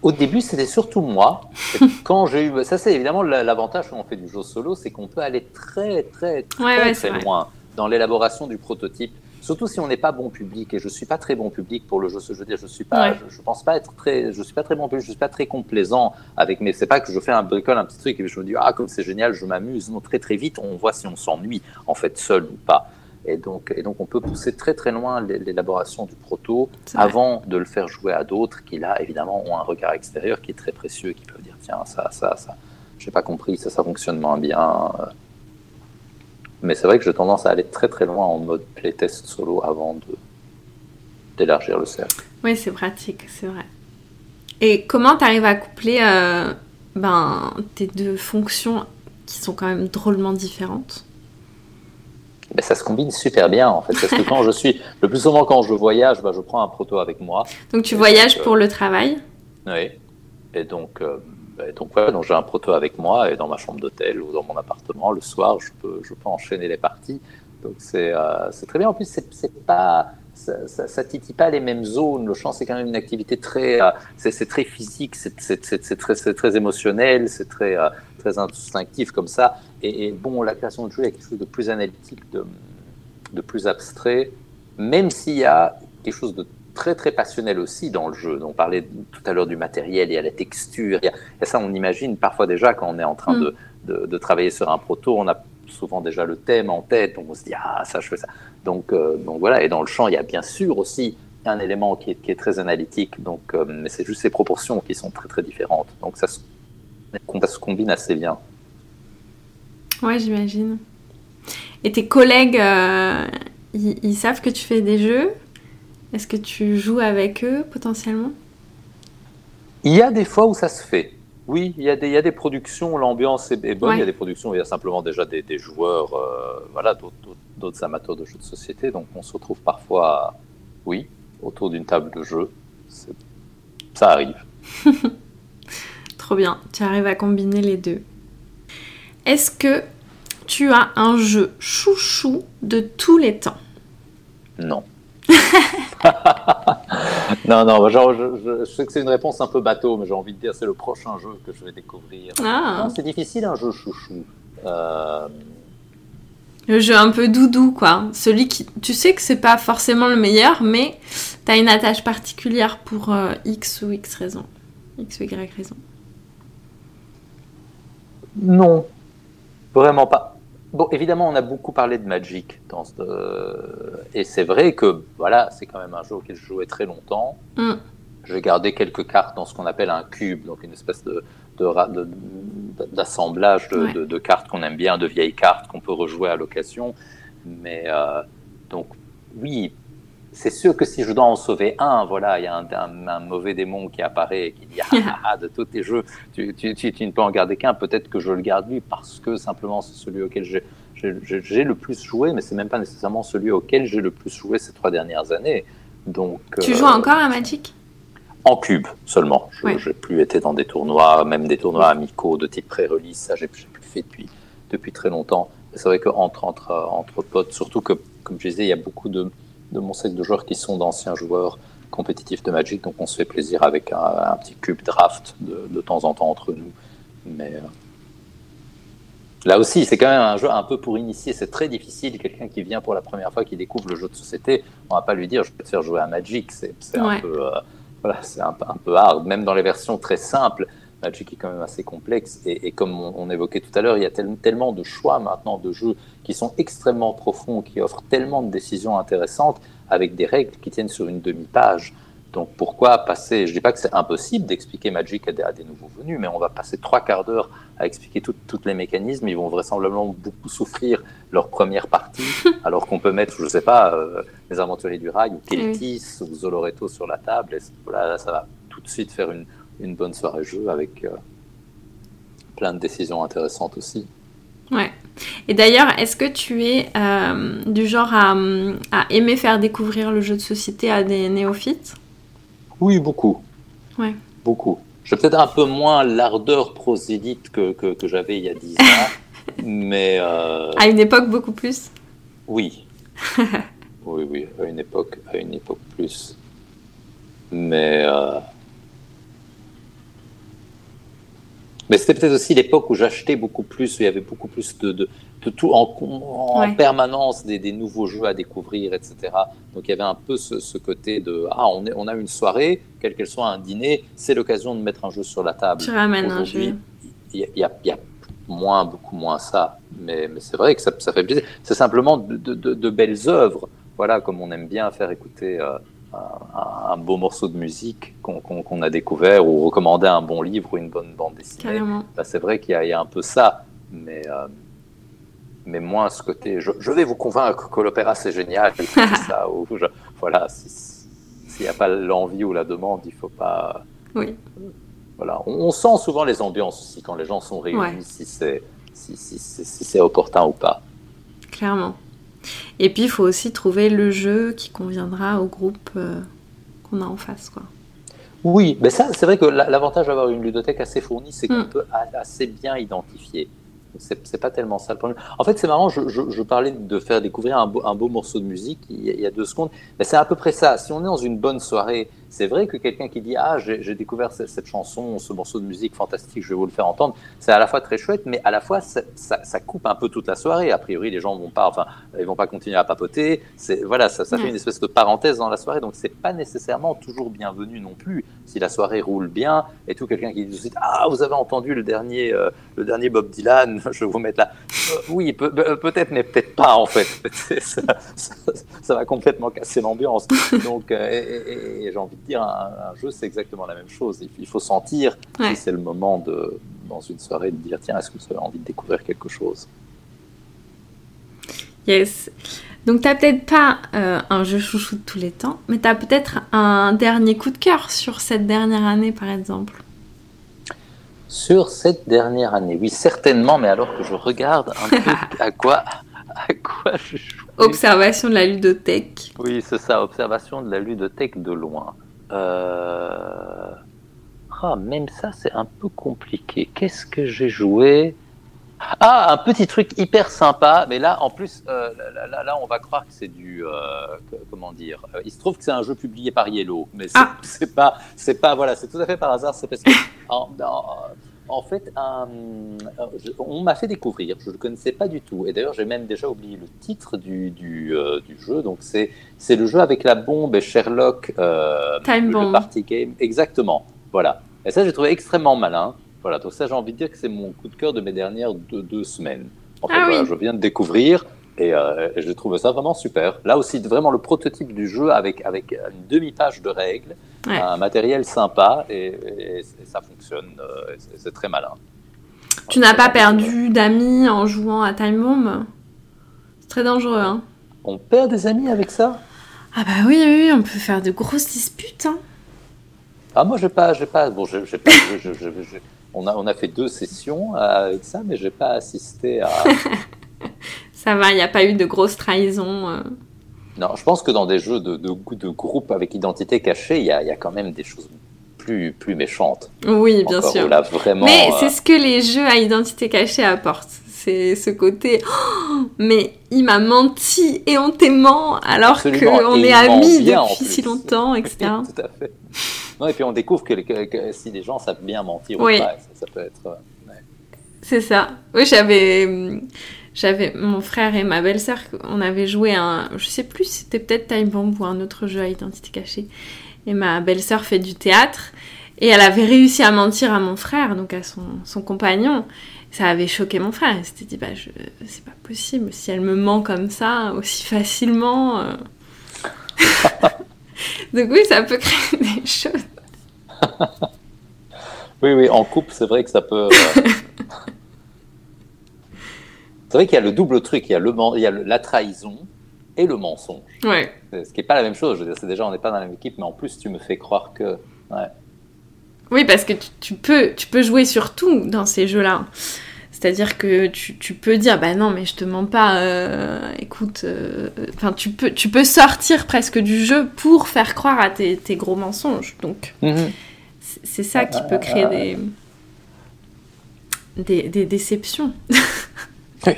Au début, c'était surtout moi. Quand j'ai eu, ça c'est évidemment l'avantage quand on fait du jeu solo, c'est qu'on peut aller très très très, très loin dans l'élaboration du prototype. Surtout si on n'est pas bon public et je suis pas très bon public pour le jeu. Je veux dire, je suis pas, je, pense pas être très, je suis pas très bon public, je suis pas très complaisant avec mes. C'est pas que je fais un bricole, un petit truc et je me dis ah comme c'est génial, je m'amuse. Non, très très vite, on voit si on s'ennuie en fait seul ou pas. Et donc, et donc, on peut pousser très très loin l'élaboration du proto avant de le faire jouer à d'autres qui, là, évidemment, ont un regard extérieur qui est très précieux et qui peuvent dire tiens, ça, ça, ça, j'ai pas compris, ça, ça fonctionne moins bien. Mais c'est vrai que j'ai tendance à aller très très loin en mode playtest solo avant de d'élargir le cercle. Oui, c'est pratique, c'est vrai. Et comment tu arrives à coupler euh, ben, tes deux fonctions qui sont quand même drôlement différentes? Ben, ça se combine super bien en fait. Parce que quand je suis, le plus souvent quand je voyage, ben, je prends un proto avec moi. Donc tu voyages pour le travail? Oui. Et donc, euh, ben, donc, ouais, j'ai un proto avec moi et dans ma chambre d'hôtel ou dans mon appartement, le soir, je peux, je peux enchaîner les parties. Donc c'est euh, très bien. En plus, c'est pas ça, ça, titille pas les mêmes zones. Le chant, c'est quand même une activité très, euh, c'est très physique, c'est très, très émotionnel, c'est très, euh, très instinctif comme ça. Et, bon, la création de jeu, il y a quelque chose de plus analytique, de, de plus abstrait, même s'il y a quelque chose de très très passionnel aussi dans le jeu. On parlait tout à l'heure du matériel, il y a la texture, il y a, ça on imagine parfois déjà quand on est en train mm. de, de, travailler sur un proto, on a souvent déjà le thème en tête, donc on se dit ah ça je fais ça. Donc, euh, donc voilà, et dans le chant il y a bien sûr aussi un élément qui est, qui est très analytique, donc, euh, mais c'est juste ces proportions qui sont très très différentes. Donc ça se, ça se combine assez bien. Ouais, j'imagine. Et tes collègues, euh, ils, savent que tu fais des jeux? Est-ce que tu joues avec eux potentiellement? Il y a des fois où ça se fait. Oui, il y, a des, il y a des productions, l'ambiance est, bonne. Il y a des productions où il y a simplement déjà des, joueurs, euh, voilà, d'autres amateurs de jeux de société. Donc on se retrouve parfois, oui, autour d'une table de jeu. Ça arrive. Trop bien, tu arrives à combiner les deux. Est-ce que tu as un jeu chouchou de tous les temps? Non. non, non, genre, je, sais que c'est une réponse un peu bateau, mais j'ai envie de dire c'est le prochain jeu que je vais découvrir. Ah. C'est difficile un jeu chouchou. Euh, le jeu un peu doudou, quoi. Celui qui. Tu sais que c'est pas forcément le meilleur, mais t'as une attache particulière pour euh, X ou X raison. X ou Y raison. Non, vraiment pas. Bon, évidemment, on a beaucoup parlé de Magic dans ce... et c'est vrai que voilà, c'est quand même un jeu auquel je jouais très longtemps. Mm. J'ai gardé quelques cartes dans ce qu'on appelle un cube, donc une espèce de d'assemblage de, de, cartes qu'on aime bien, de vieilles cartes qu'on peut rejouer à l'occasion. Mais euh, donc oui, c'est sûr que si je dois en sauver un, voilà, il y a un, mauvais démon qui apparaît et qui dit ah, ah, de tous tes jeux, tu, tu, tu, ne peux en garder qu'un. Peut-être que je le garde lui parce que simplement c'est celui auquel j'ai le plus joué, mais c'est même pas nécessairement celui auquel j'ai le plus joué ces trois dernières années. Donc, tu joues euh, encore à Magic? En cube seulement. Je n'ai plus été dans des tournois, même des tournois amicaux de type pré-release, ça j'ai plus fait depuis, depuis très longtemps. C'est vrai qu'entre entre, entre potes, surtout que, comme je disais, il y a beaucoup de de mon cercle de joueurs qui sont d'anciens joueurs compétitifs de Magic, donc on se fait plaisir avec un, petit cube draft de, temps en temps entre nous. Mais, euh, Là aussi, c'est quand même un jeu un peu pour initier. C'est très difficile. Quelqu'un qui vient pour la première fois, qui découvre le jeu de société, on va pas lui dire je vais te faire jouer à Magic. C'est un peu, euh, voilà, c'est un, un, peu hard. Même dans les versions très simples, Magic est quand même assez complexe. Et, comme on, évoquait tout à l'heure, il y a tellement de choix maintenant de jeux qui sont extrêmement profonds, qui offrent tellement de décisions intéressantes avec des règles qui tiennent sur une demi-page. Donc pourquoi passer, je ne dis pas que c'est impossible d'expliquer Magic à des, nouveaux venus, mais on va passer trois quarts d'heure à expliquer tous les mécanismes, ils vont vraisemblablement beaucoup souffrir leur première partie, alors qu'on peut mettre, je ne sais pas, euh, les aventuriers du rail ou Keltis ou Zoloreto sur la table, et voilà, ça va tout de suite faire une, une bonne soirée jeu avec euh, plein de décisions intéressantes aussi. Ouais. Et d'ailleurs, est-ce que tu es euh, du genre à, à, aimer faire découvrir le jeu de société à des néophytes? Oui, beaucoup. Ouais. Beaucoup. J'ai peut-être un peu moins l'ardeur prosélyte que, que, que j'avais il y a 10 ans, mais... Euh, à une époque beaucoup plus? Oui. oui, oui, à une époque, à une époque plus. Mais... Mais c'était peut-être aussi l'époque où j'achetais beaucoup plus, où il y avait beaucoup plus de, de, tout en, en permanence des, des, nouveaux jeux à découvrir, etc. Donc il y avait un peu ce, ce côté de ah on, est, on a une soirée, quelle qu'elle soit un dîner, c'est l'occasion de mettre un jeu sur la table. Tu ramènes un jeu. Il y, y, y, a moins, beaucoup moins ça, mais, mais c'est vrai que ça, ça fait plaisir. C'est simplement de, de, de, belles œuvres, voilà, comme on aime bien faire écouter. Euh, un, beau morceau de musique qu'on a découvert ou recommander un bon livre ou une bonne bande dessinée. Bah, c'est vrai qu'il y, y, a un peu ça, mais, euh, mais moins ce côté je, je vais vous convaincre que l'opéra c'est génial, ça, ou voilà, s'il n'y a pas l'envie ou la demande, il ne faut pas. Oui. Voilà. On, sent souvent les ambiances aussi quand les gens sont réunis, si c'est si, si, si, opportun ou pas. Clairement. Et puis, il faut aussi trouver le jeu qui conviendra au groupe euh, qu'on a en face. Quoi. Oui, mais ça, c'est vrai que l'avantage d'avoir une ludothèque assez fournie, c'est qu'on mm. peut assez bien identifier. C'est pas tellement ça le problème. En fait, c'est marrant, je, je, parlais de faire découvrir un beau, un beau morceau de musique il y, a, il y a deux secondes. Mais c'est à peu près ça. Si on est dans une bonne soirée, c'est vrai que quelqu'un qui dit Ah, j'ai découvert cette, cette, chanson, ce morceau de musique fantastique, je vais vous le faire entendre, c'est à la fois très chouette, mais à la fois ça, coupe un peu toute la soirée. A priori, les gens vont pas, enfin, ils vont pas continuer à papoter. C'est voilà, ça, ça fait une espèce de parenthèse dans la soirée, donc c'est pas nécessairement toujours bienvenu non plus. Si la soirée roule bien et tout, quelqu'un qui dit tout de suite Ah, vous avez entendu le dernier, euh, le dernier Bob Dylan, je vais vous mettre là. Euh, oui, peut, être mais peut-être pas en fait. ça, ça, va complètement casser l'ambiance. Donc, euh, et, et j'ai envie dire, un, jeu, c'est exactement la même chose. Il, faut sentir si c'est le moment de, dans une soirée de dire tiens, est-ce que vous avez envie de découvrir quelque chose? Yes. Donc, tu n'as peut-être pas euh, un jeu chouchou de tous les temps, mais tu as peut-être un dernier coup de cœur sur cette dernière année, par exemple. Sur cette dernière année, oui, certainement, mais alors que je regarde un peu à quoi, à quoi je joue? Observation de la ludothèque. Oui, c'est ça, observation de la ludothèque de loin. Euh... Ah, même ça, c'est un peu compliqué. Qu'est-ce que j'ai joué? Ah, un petit truc hyper sympa, mais là, en plus, euh, là, là, on va croire que c'est du. Euh, comment dire Il se trouve que c'est un jeu publié par Yellow, mais c'est ah. pas, c'est pas, voilà, c'est tout à fait par hasard. C'est parce que en fait, on m'a fait découvrir, je ne le connaissais pas du tout, et d'ailleurs j'ai même déjà oublié le titre du, du, euh, du jeu, donc c'est le jeu avec la bombe et Sherlock, euh, Time le Bomb. party game, exactement, voilà. Et ça j'ai trouvé extrêmement malin, voilà, donc ça j'ai envie de dire que c'est mon coup de cœur de mes dernières deux, deux semaines. En fait, ah voilà, je viens de découvrir, et, euh, je trouve ça vraiment super. Là aussi, vraiment le prototype du jeu avec, avec une demi-page de règles, ouais. un matériel sympa et, et, et ça fonctionne. Euh, c'est très malin. Tu n'as pas perdu d'amis en jouant à Time Bomb? C'est très dangereux. Hein on perd des amis avec ça? Ah bah oui, oui, on peut faire de grosses disputes. Hein. Ah moi j'ai pas, j'ai pas, bon j'ai pas, je, je, je, on a on a fait deux sessions avec ça, mais j'ai pas assisté à. ça va, il n'y a pas eu de grosses trahisons. Euh... Non, je pense que dans des jeux de, de, de groupe avec identité cachée, il y a, y a, quand même des choses plus, plus méchantes. Oui, bien Encore, sûr. Là, vraiment, mais euh... c'est ce que les jeux à identité cachée apportent. C'est ce côté, oh, mais il m'a menti et on t'aimant alors qu'on est amis depuis si longtemps, etc. Tout à fait. Non, et puis on découvre que, que, que, si les gens savent bien mentir oui. ou pas, ça, ça peut être. Ouais. C'est ça. Oui, j'avais. J'avais mon frère et ma belle-sœur, on avait joué un. Je sais plus, c'était peut-être Time Bomb ou un autre jeu à identité cachée. Et ma belle-sœur fait du théâtre. Et elle avait réussi à mentir à mon frère, donc à son, son compagnon. Ça avait choqué mon frère. Il s'était dit, bah, je... c'est pas possible. Si elle me ment comme ça, aussi facilement. euh. donc oui, ça peut créer des choses. Oui, oui, en couple, c'est vrai que ça peut. euh, c'est vrai qu'il y a le double truc, il y a, le, men- il y a le- la trahison et le mensonge. Ouais. Ce qui n'est pas la même chose. Je veux dire, c'est déjà, on n'est pas dans la même équipe, mais en plus, tu me fais croire que. Ouais. Oui, parce que tu, tu peux, tu peux jouer sur tout dans ces jeux-là. C'est-à-dire que tu, tu peux dire, bah non, mais je te mens pas, euh, écoute, euh, enfin, tu, peux, tu peux sortir presque du jeu pour faire croire à tes, tes gros mensonges. Donc, c'est c'est ça qui peut créer des, des, des déceptions Oui.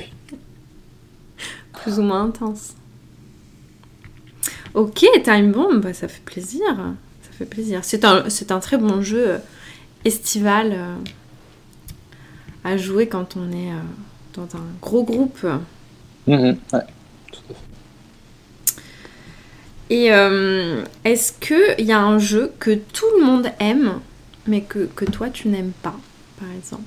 plus ou moins intenses. Ok, Time Bomb, bah, ça fait plaisir. Ça fait plaisir. C'est un, c'est un très bon jeu euh, estival euh, à jouer quand on est euh, dans un gros groupe. Mhm, ouais. Tout à fait. Et euh, est-ce qu'il y a un jeu que tout le monde aime, mais que, que toi tu n'aimes pas, par exemple?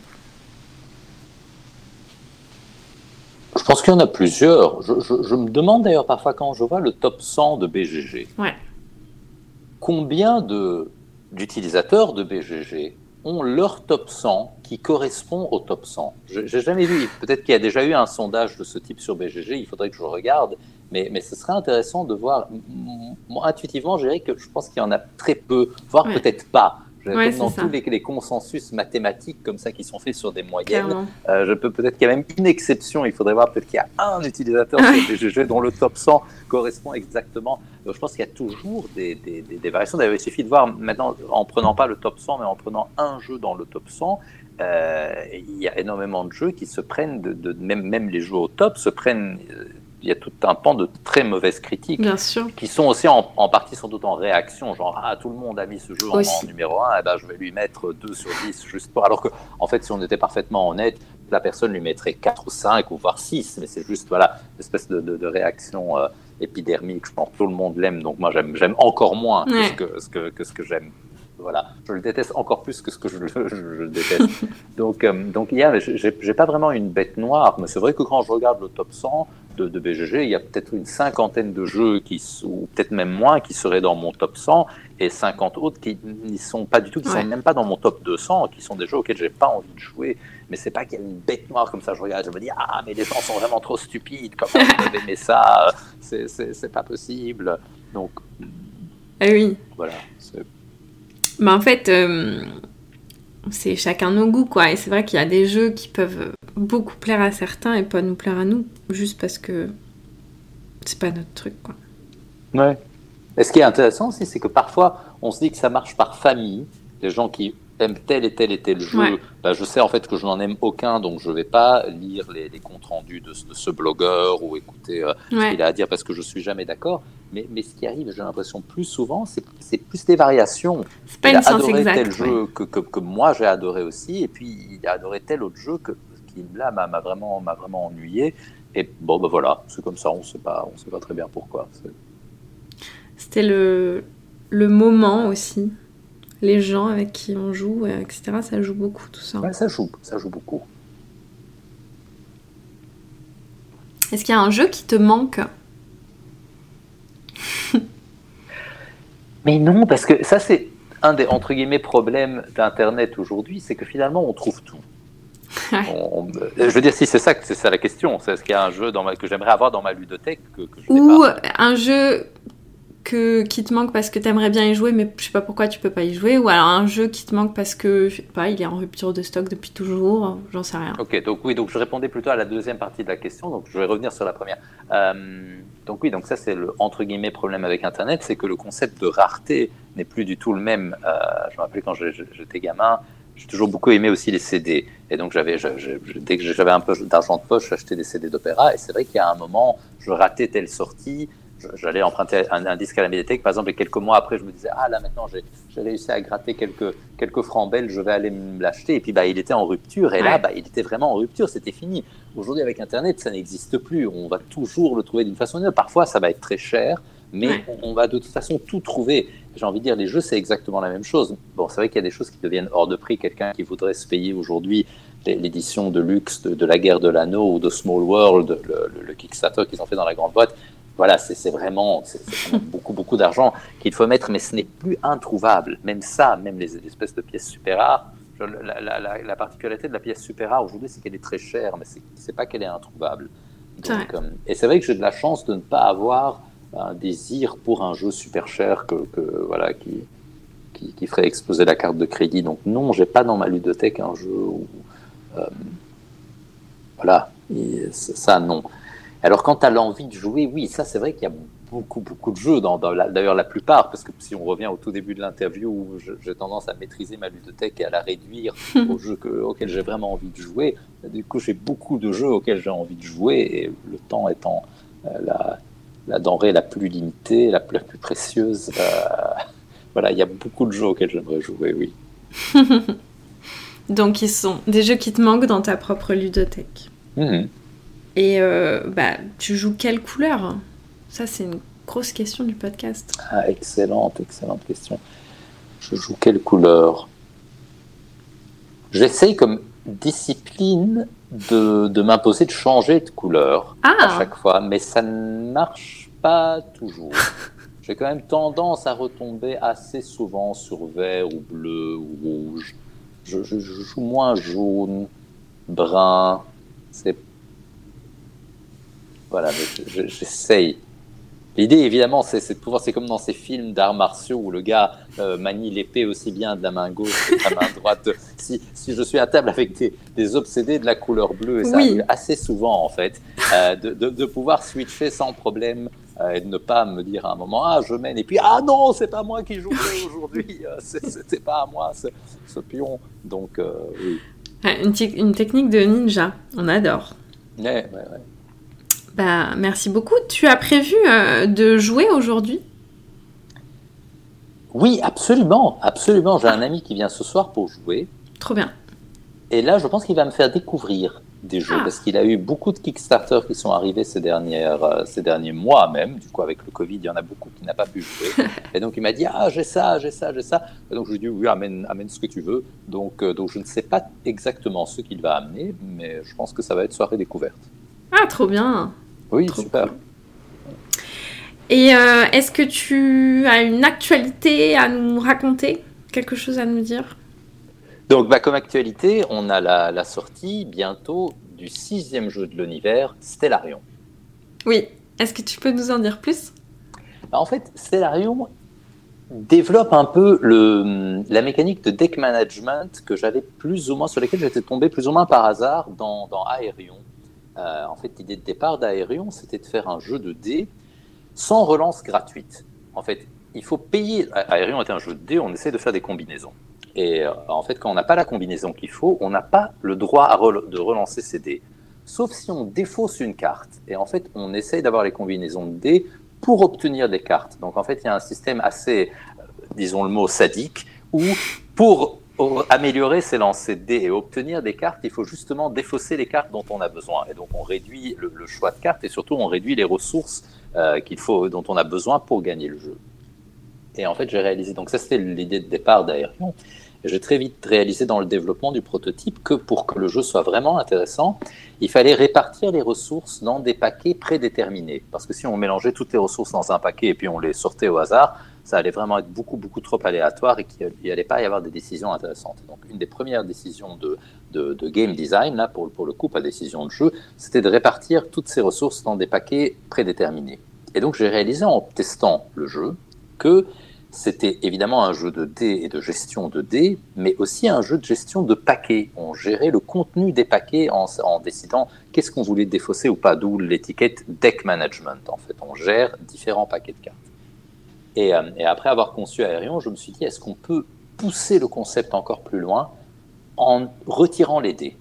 Je pense qu'il y en a plusieurs. Je, je- je me demande d'ailleurs parfois quand je vois le top 100 de BGG, Ouais. combien de- d'utilisateurs de BGG ont leur top 100 qui correspond au top 100 Je n'ai jamais vu. Peut-être qu'il y a déjà eu un sondage de ce type sur BGG. Il faudrait que je regarde. Mais, mais ce serait intéressant de voir. Moi, intuitivement, je dirais que je pense qu'il y en a très peu, voire Ouais. peut-être pas. Je- Ouais, comme dans ça. tous les, les consensus mathématiques comme ça qui sont faits sur des moyennes, euh, je peux peut-être qu'il y a même une exception. Il faudrait voir peut-être qu'il y a un utilisateur sur BGG dont le top 100 correspond exactement. Donc je pense qu'il y a toujours des, des- des- des variations. D'ailleurs, il suffit de voir maintenant, en prenant pas le top 100, mais en prenant un jeu dans le top 100, euh, il y a énormément de jeux qui se prennent, de, de- même, même les jeux au top se prennent. Il y a tout un pan de très mauvaises critiques Bien sûr. qui sont aussi en, en partie sans doute en réaction, genre ah tout le monde a mis ce jeu en, numéro 1, eh ben, je vais lui mettre 2 sur 10 juste pour. Alors que en fait si on était parfaitement honnête, la personne lui mettrait 4 ou 5 ou voire 6, mais c'est juste voilà, une espèce de, de- de réaction euh, épidermique, je pense que tout le monde l'aime, donc moi j'aime encore moins que Ouais. ce que, ce que, que ce que j'aime. Voilà, je le déteste encore plus que ce que je, le- je, je le déteste. donc, euh, donc il y a, j'ai pas vraiment une bête noire, mais c'est vrai que quand je regarde le top 100 de, de BGG, il y a peut-être une cinquantaine de jeux qui, ou peut-être même moins, qui seraient dans mon top 100, et 50 autres qui n'y sont pas du tout, qui Ouais. sont même pas dans mon top 200, qui sont des jeux auxquels j'ai pas envie de jouer. Mais c'est pas qu'il y a une bête noire comme ça, je regarde, je me dis ah mais les gens sont vraiment trop stupides, comment ils peuvent aimer ça, c'est- pas possible. Donc Ah oui. voilà. Mais en fait, euh, c'est chacun nos goûts, quoi. Et c'est vrai qu'il y a des jeux qui peuvent beaucoup plaire à certains et pas nous plaire à nous, juste parce que c'est pas notre truc, quoi. Ouais. Et ce qui est intéressant aussi, c'est que parfois, on se dit que ça marche par famille. Les gens qui aiment tel et tel et tel jeu, Ouais. bah, je sais en fait que je n'en aime aucun, donc je ne vais pas lire les, les comptes rendus de, ce- de ce blogueur ou écouter euh, ce qu'il a à dire parce que je suis jamais d'accord. Mais, mais ce qui arrive, j'ai l'impression plus souvent, c'est plus des variations. C'est pas il une a adoré tel exacte. ouais. jeu que, que, que moi j'ai adoré aussi, et puis il a adoré tel autre jeu que, qui là m'a vraiment, vraiment ennuyé. Et bon, ben voilà, c'est comme ça, on ne sait pas, très bien pourquoi. C'était le, le moment aussi. Les gens avec qui on joue, euh, etc. Ça joue beaucoup, tout ça. Ouais, ça joue, ça joue beaucoup. Est-ce qu'il y a un jeu qui te manque? Mais non, parce que ça, c'est un des entre guillemets problèmes d'Internet aujourd'hui, c'est que finalement, on trouve tout. On- on- je veux dire, si c'est ça, que c'est ça la question, c'est est-ce qu'il y a un jeu dans ma- que j'aimerais avoir dans ma ludothèque que, que je n'ai Ou pas un jeu que, qui te manque parce que t'aimerais bien y jouer, mais je sais pas pourquoi tu peux pas y jouer. Ou alors un jeu qui te manque parce que, pas, il est en rupture de stock depuis toujours. J'en sais rien. Ok, donc oui, donc je répondais plutôt à la deuxième partie de la question, donc je vais revenir sur la première. Euh, donc oui, donc ça c'est le entre guillemets problème avec Internet, c'est que le concept de rareté n'est plus du tout le même. Euh, je me rappelle quand j'étais gamin, j'ai toujours beaucoup aimé aussi les CD, et donc j'avais, dès que j'avais un peu d'argent de poche, j'achetais des CD d'opéra, et c'est vrai qu'il y a un moment, je ratais telle sortie. J'allais emprunter un, disque à la médiathèque, par exemple, et quelques mois après, je me disais, ah là maintenant, j'ai réussi à gratter quelques, quelques francs belges, je vais aller me l'acheter. Et puis, bah, il était en rupture, et là, bah, il était vraiment en rupture, c'était fini. Aujourd'hui, avec Internet, ça n'existe plus. On va toujours le trouver d'une façon ou d'une autre. Parfois, ça va être très cher, mais on, va de toute façon tout trouver. J'ai envie de dire, les jeux, c'est exactement la même chose. Bon, c'est vrai qu'il y a des choses qui deviennent hors de prix. Quelqu'un qui voudrait se payer aujourd'hui l'édition de luxe de, La guerre de l'anneau ou de Small World, le, le Kickstarter qu'ils ont fait dans la grande boîte, voilà, c'est vraiment, beaucoup, beaucoup d'argent qu'il faut mettre, mais ce n'est plus introuvable. Même ça, même les, espèces de pièces super rares, la, particularité de la pièce super rare aujourd'hui, c'est qu'elle est très chère, mais c'est pas qu'elle est introuvable. Euh, et c'est vrai que j'ai de la chance de ne pas avoir un désir pour un jeu super cher que, voilà, qui, qui, ferait exploser la carte de crédit. Donc non, j'ai pas dans ma ludothèque un jeu où, euh, voilà, ça non. Alors, quand tu as l'envie de jouer, oui, ça, c'est vrai qu'il y a beaucoup, beaucoup de jeux, dans, d'ailleurs la plupart, parce que si on revient au tout début de l'interview, où j'ai tendance à maîtriser ma ludothèque et à la réduire aux jeux auxquels j'ai vraiment envie de jouer, du coup, j'ai beaucoup de jeux auxquels j'ai envie de jouer, et le temps étant euh, la, la, denrée la plus limitée, la plus, précieuse, euh, voilà, il y a beaucoup de jeux auxquels j'aimerais jouer, oui. Donc, ils sont des jeux qui te manquent dans ta propre ludothèque. Mmh. Et euh, bah, tu joues quelle couleur? Ça, c'est une grosse question du podcast. Ah, excellente, excellente question. Je joue quelle couleur? J'essaye comme discipline de, de m'imposer de changer de couleur à ah. chaque fois, mais ça ne marche pas toujours. J'ai quand même tendance à retomber assez souvent sur vert ou bleu ou rouge. Je, je joue moins jaune, brun. C'est voilà, j'essaye. L'idée, évidemment, c'est de pouvoir. C'est comme dans ces films d'arts martiaux où le gars euh, manie l'épée aussi bien de la main gauche que de la main droite. Si, si je suis à table avec des, des, obsédés de la couleur bleue, et ça arrive assez souvent en fait, euh, de, de, de, pouvoir switcher sans problème euh, et de ne pas me dire à un moment Ah, je mène, et puis Ah non, c'est pas moi qui joue aujourd'hui, c'était pas à moi ce, ce pion. Donc, oui. Une, une, technique de ninja, on adore. Ouais, ouais, ouais. Bah, merci beaucoup. Tu as prévu euh, de jouer aujourd'hui? Oui, absolument, absolument. J'ai un ami qui vient ce soir pour jouer. Trop bien. Et là, je pense qu'il va me faire découvrir des jeux, ah. parce qu'il a eu beaucoup de Kickstarter qui sont arrivés ces, dernières, euh, ces derniers mois même. Du coup, avec le Covid, il y en a beaucoup qui n'ont pas pu jouer. et donc, il m'a dit, ah, j'ai ça, j'ai ça, j'ai ça. Et donc, je lui ai dit, oui, amène, amène ce que tu veux. Donc, euh, donc, je ne sais pas exactement ce qu'il va amener, mais je pense que ça va être soirée découverte. Ah, trop bien. Oui, super. Et euh, est-ce que tu as une actualité à nous raconter Quelque chose à nous dire? Donc, bah, comme actualité, on a la, sortie bientôt du sixième jeu de l'univers, Stellarion. Oui, est-ce que tu peux nous en dire plus? Bah, En fait, Stellarion développe un peu le, la mécanique de deck management que j'avais plus ou moins, sur laquelle j'étais tombé plus ou moins par hasard dans, dans Aerion. Euh, en fait, l'idée de départ d'Aerion, c'était de faire un jeu de dés sans relance gratuite. En fait, il faut payer. Aerion est un jeu de dés, on essaie de faire des combinaisons. Et euh, en fait, quand on n'a pas la combinaison qu'il faut, on n'a pas le droit de relancer ces dés. Sauf si on défausse une carte. Et en fait, on essaye d'avoir les combinaisons de dés pour obtenir des cartes. Donc en fait, il y a un système assez, euh, disons le mot, sadique, où pour pour améliorer ses lancers de dés et obtenir des cartes, il faut justement défausser les cartes dont on a besoin. Et donc on réduit le, choix de cartes et surtout on réduit les ressources euh, qu'il faut, dont on a besoin pour gagner le jeu. Et en fait, j'ai réalisé, donc ça c'était l'idée de départ d'Aerion. J'ai très vite réalisé dans le développement du prototype que pour que le jeu soit vraiment intéressant, il fallait répartir les ressources dans des paquets prédéterminés. Parce que si on mélangeait toutes les ressources dans un paquet et puis on les sortait au hasard, ça allait vraiment être beaucoup, beaucoup trop aléatoire et qu'il n'allait pas y avoir des décisions intéressantes. Donc, une des premières décisions de, game design, là, pour, le coup, pas décision de jeu, c'était de répartir toutes ces ressources dans des paquets prédéterminés. Et donc, j'ai réalisé en testant le jeu que c'était évidemment un jeu de dés et de gestion de dés, mais aussi un jeu de gestion de paquets. On gérait le contenu des paquets en décidant qu'est-ce qu'on voulait défausser ou pas, d'où l'étiquette deck management. En fait, on gère différents paquets de cartes. Euh, et, après avoir conçu Aérion, je me suis dit, est-ce qu'on peut pousser le concept encore plus loin en retirant les dés?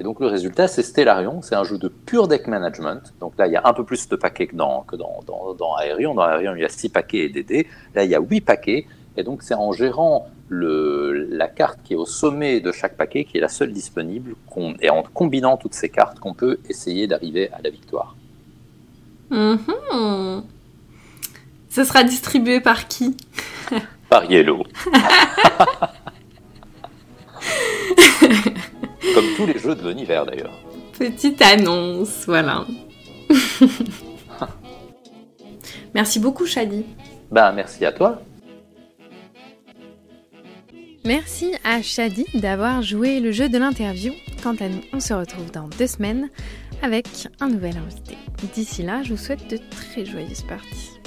Et donc le résultat, c'est Stellarion, c'est un jeu de pur deck management. Donc là, il y a un peu plus de paquets que dans, que dans, dans, Aerion. Dans Aerion, il y a 6 paquets et des dés. Là, il y a 8 paquets. Et donc c'est en gérant la carte qui est au sommet de chaque paquet, qui est la seule disponible, et en combinant toutes ces cartes qu'on peut essayer d'arriver à la victoire. Mhm. Ce sera distribué par qui Par Yellow. Comme tous les jeux de l'univers d'ailleurs. Petite annonce, voilà. merci beaucoup, Shadi. Ben, merci à toi. Merci à Shadi d'avoir joué le jeu de l'interview. Quant à nous, on se retrouve dans deux semaines avec un nouvel invité. D'ici là, je vous souhaite de très joyeuses parties.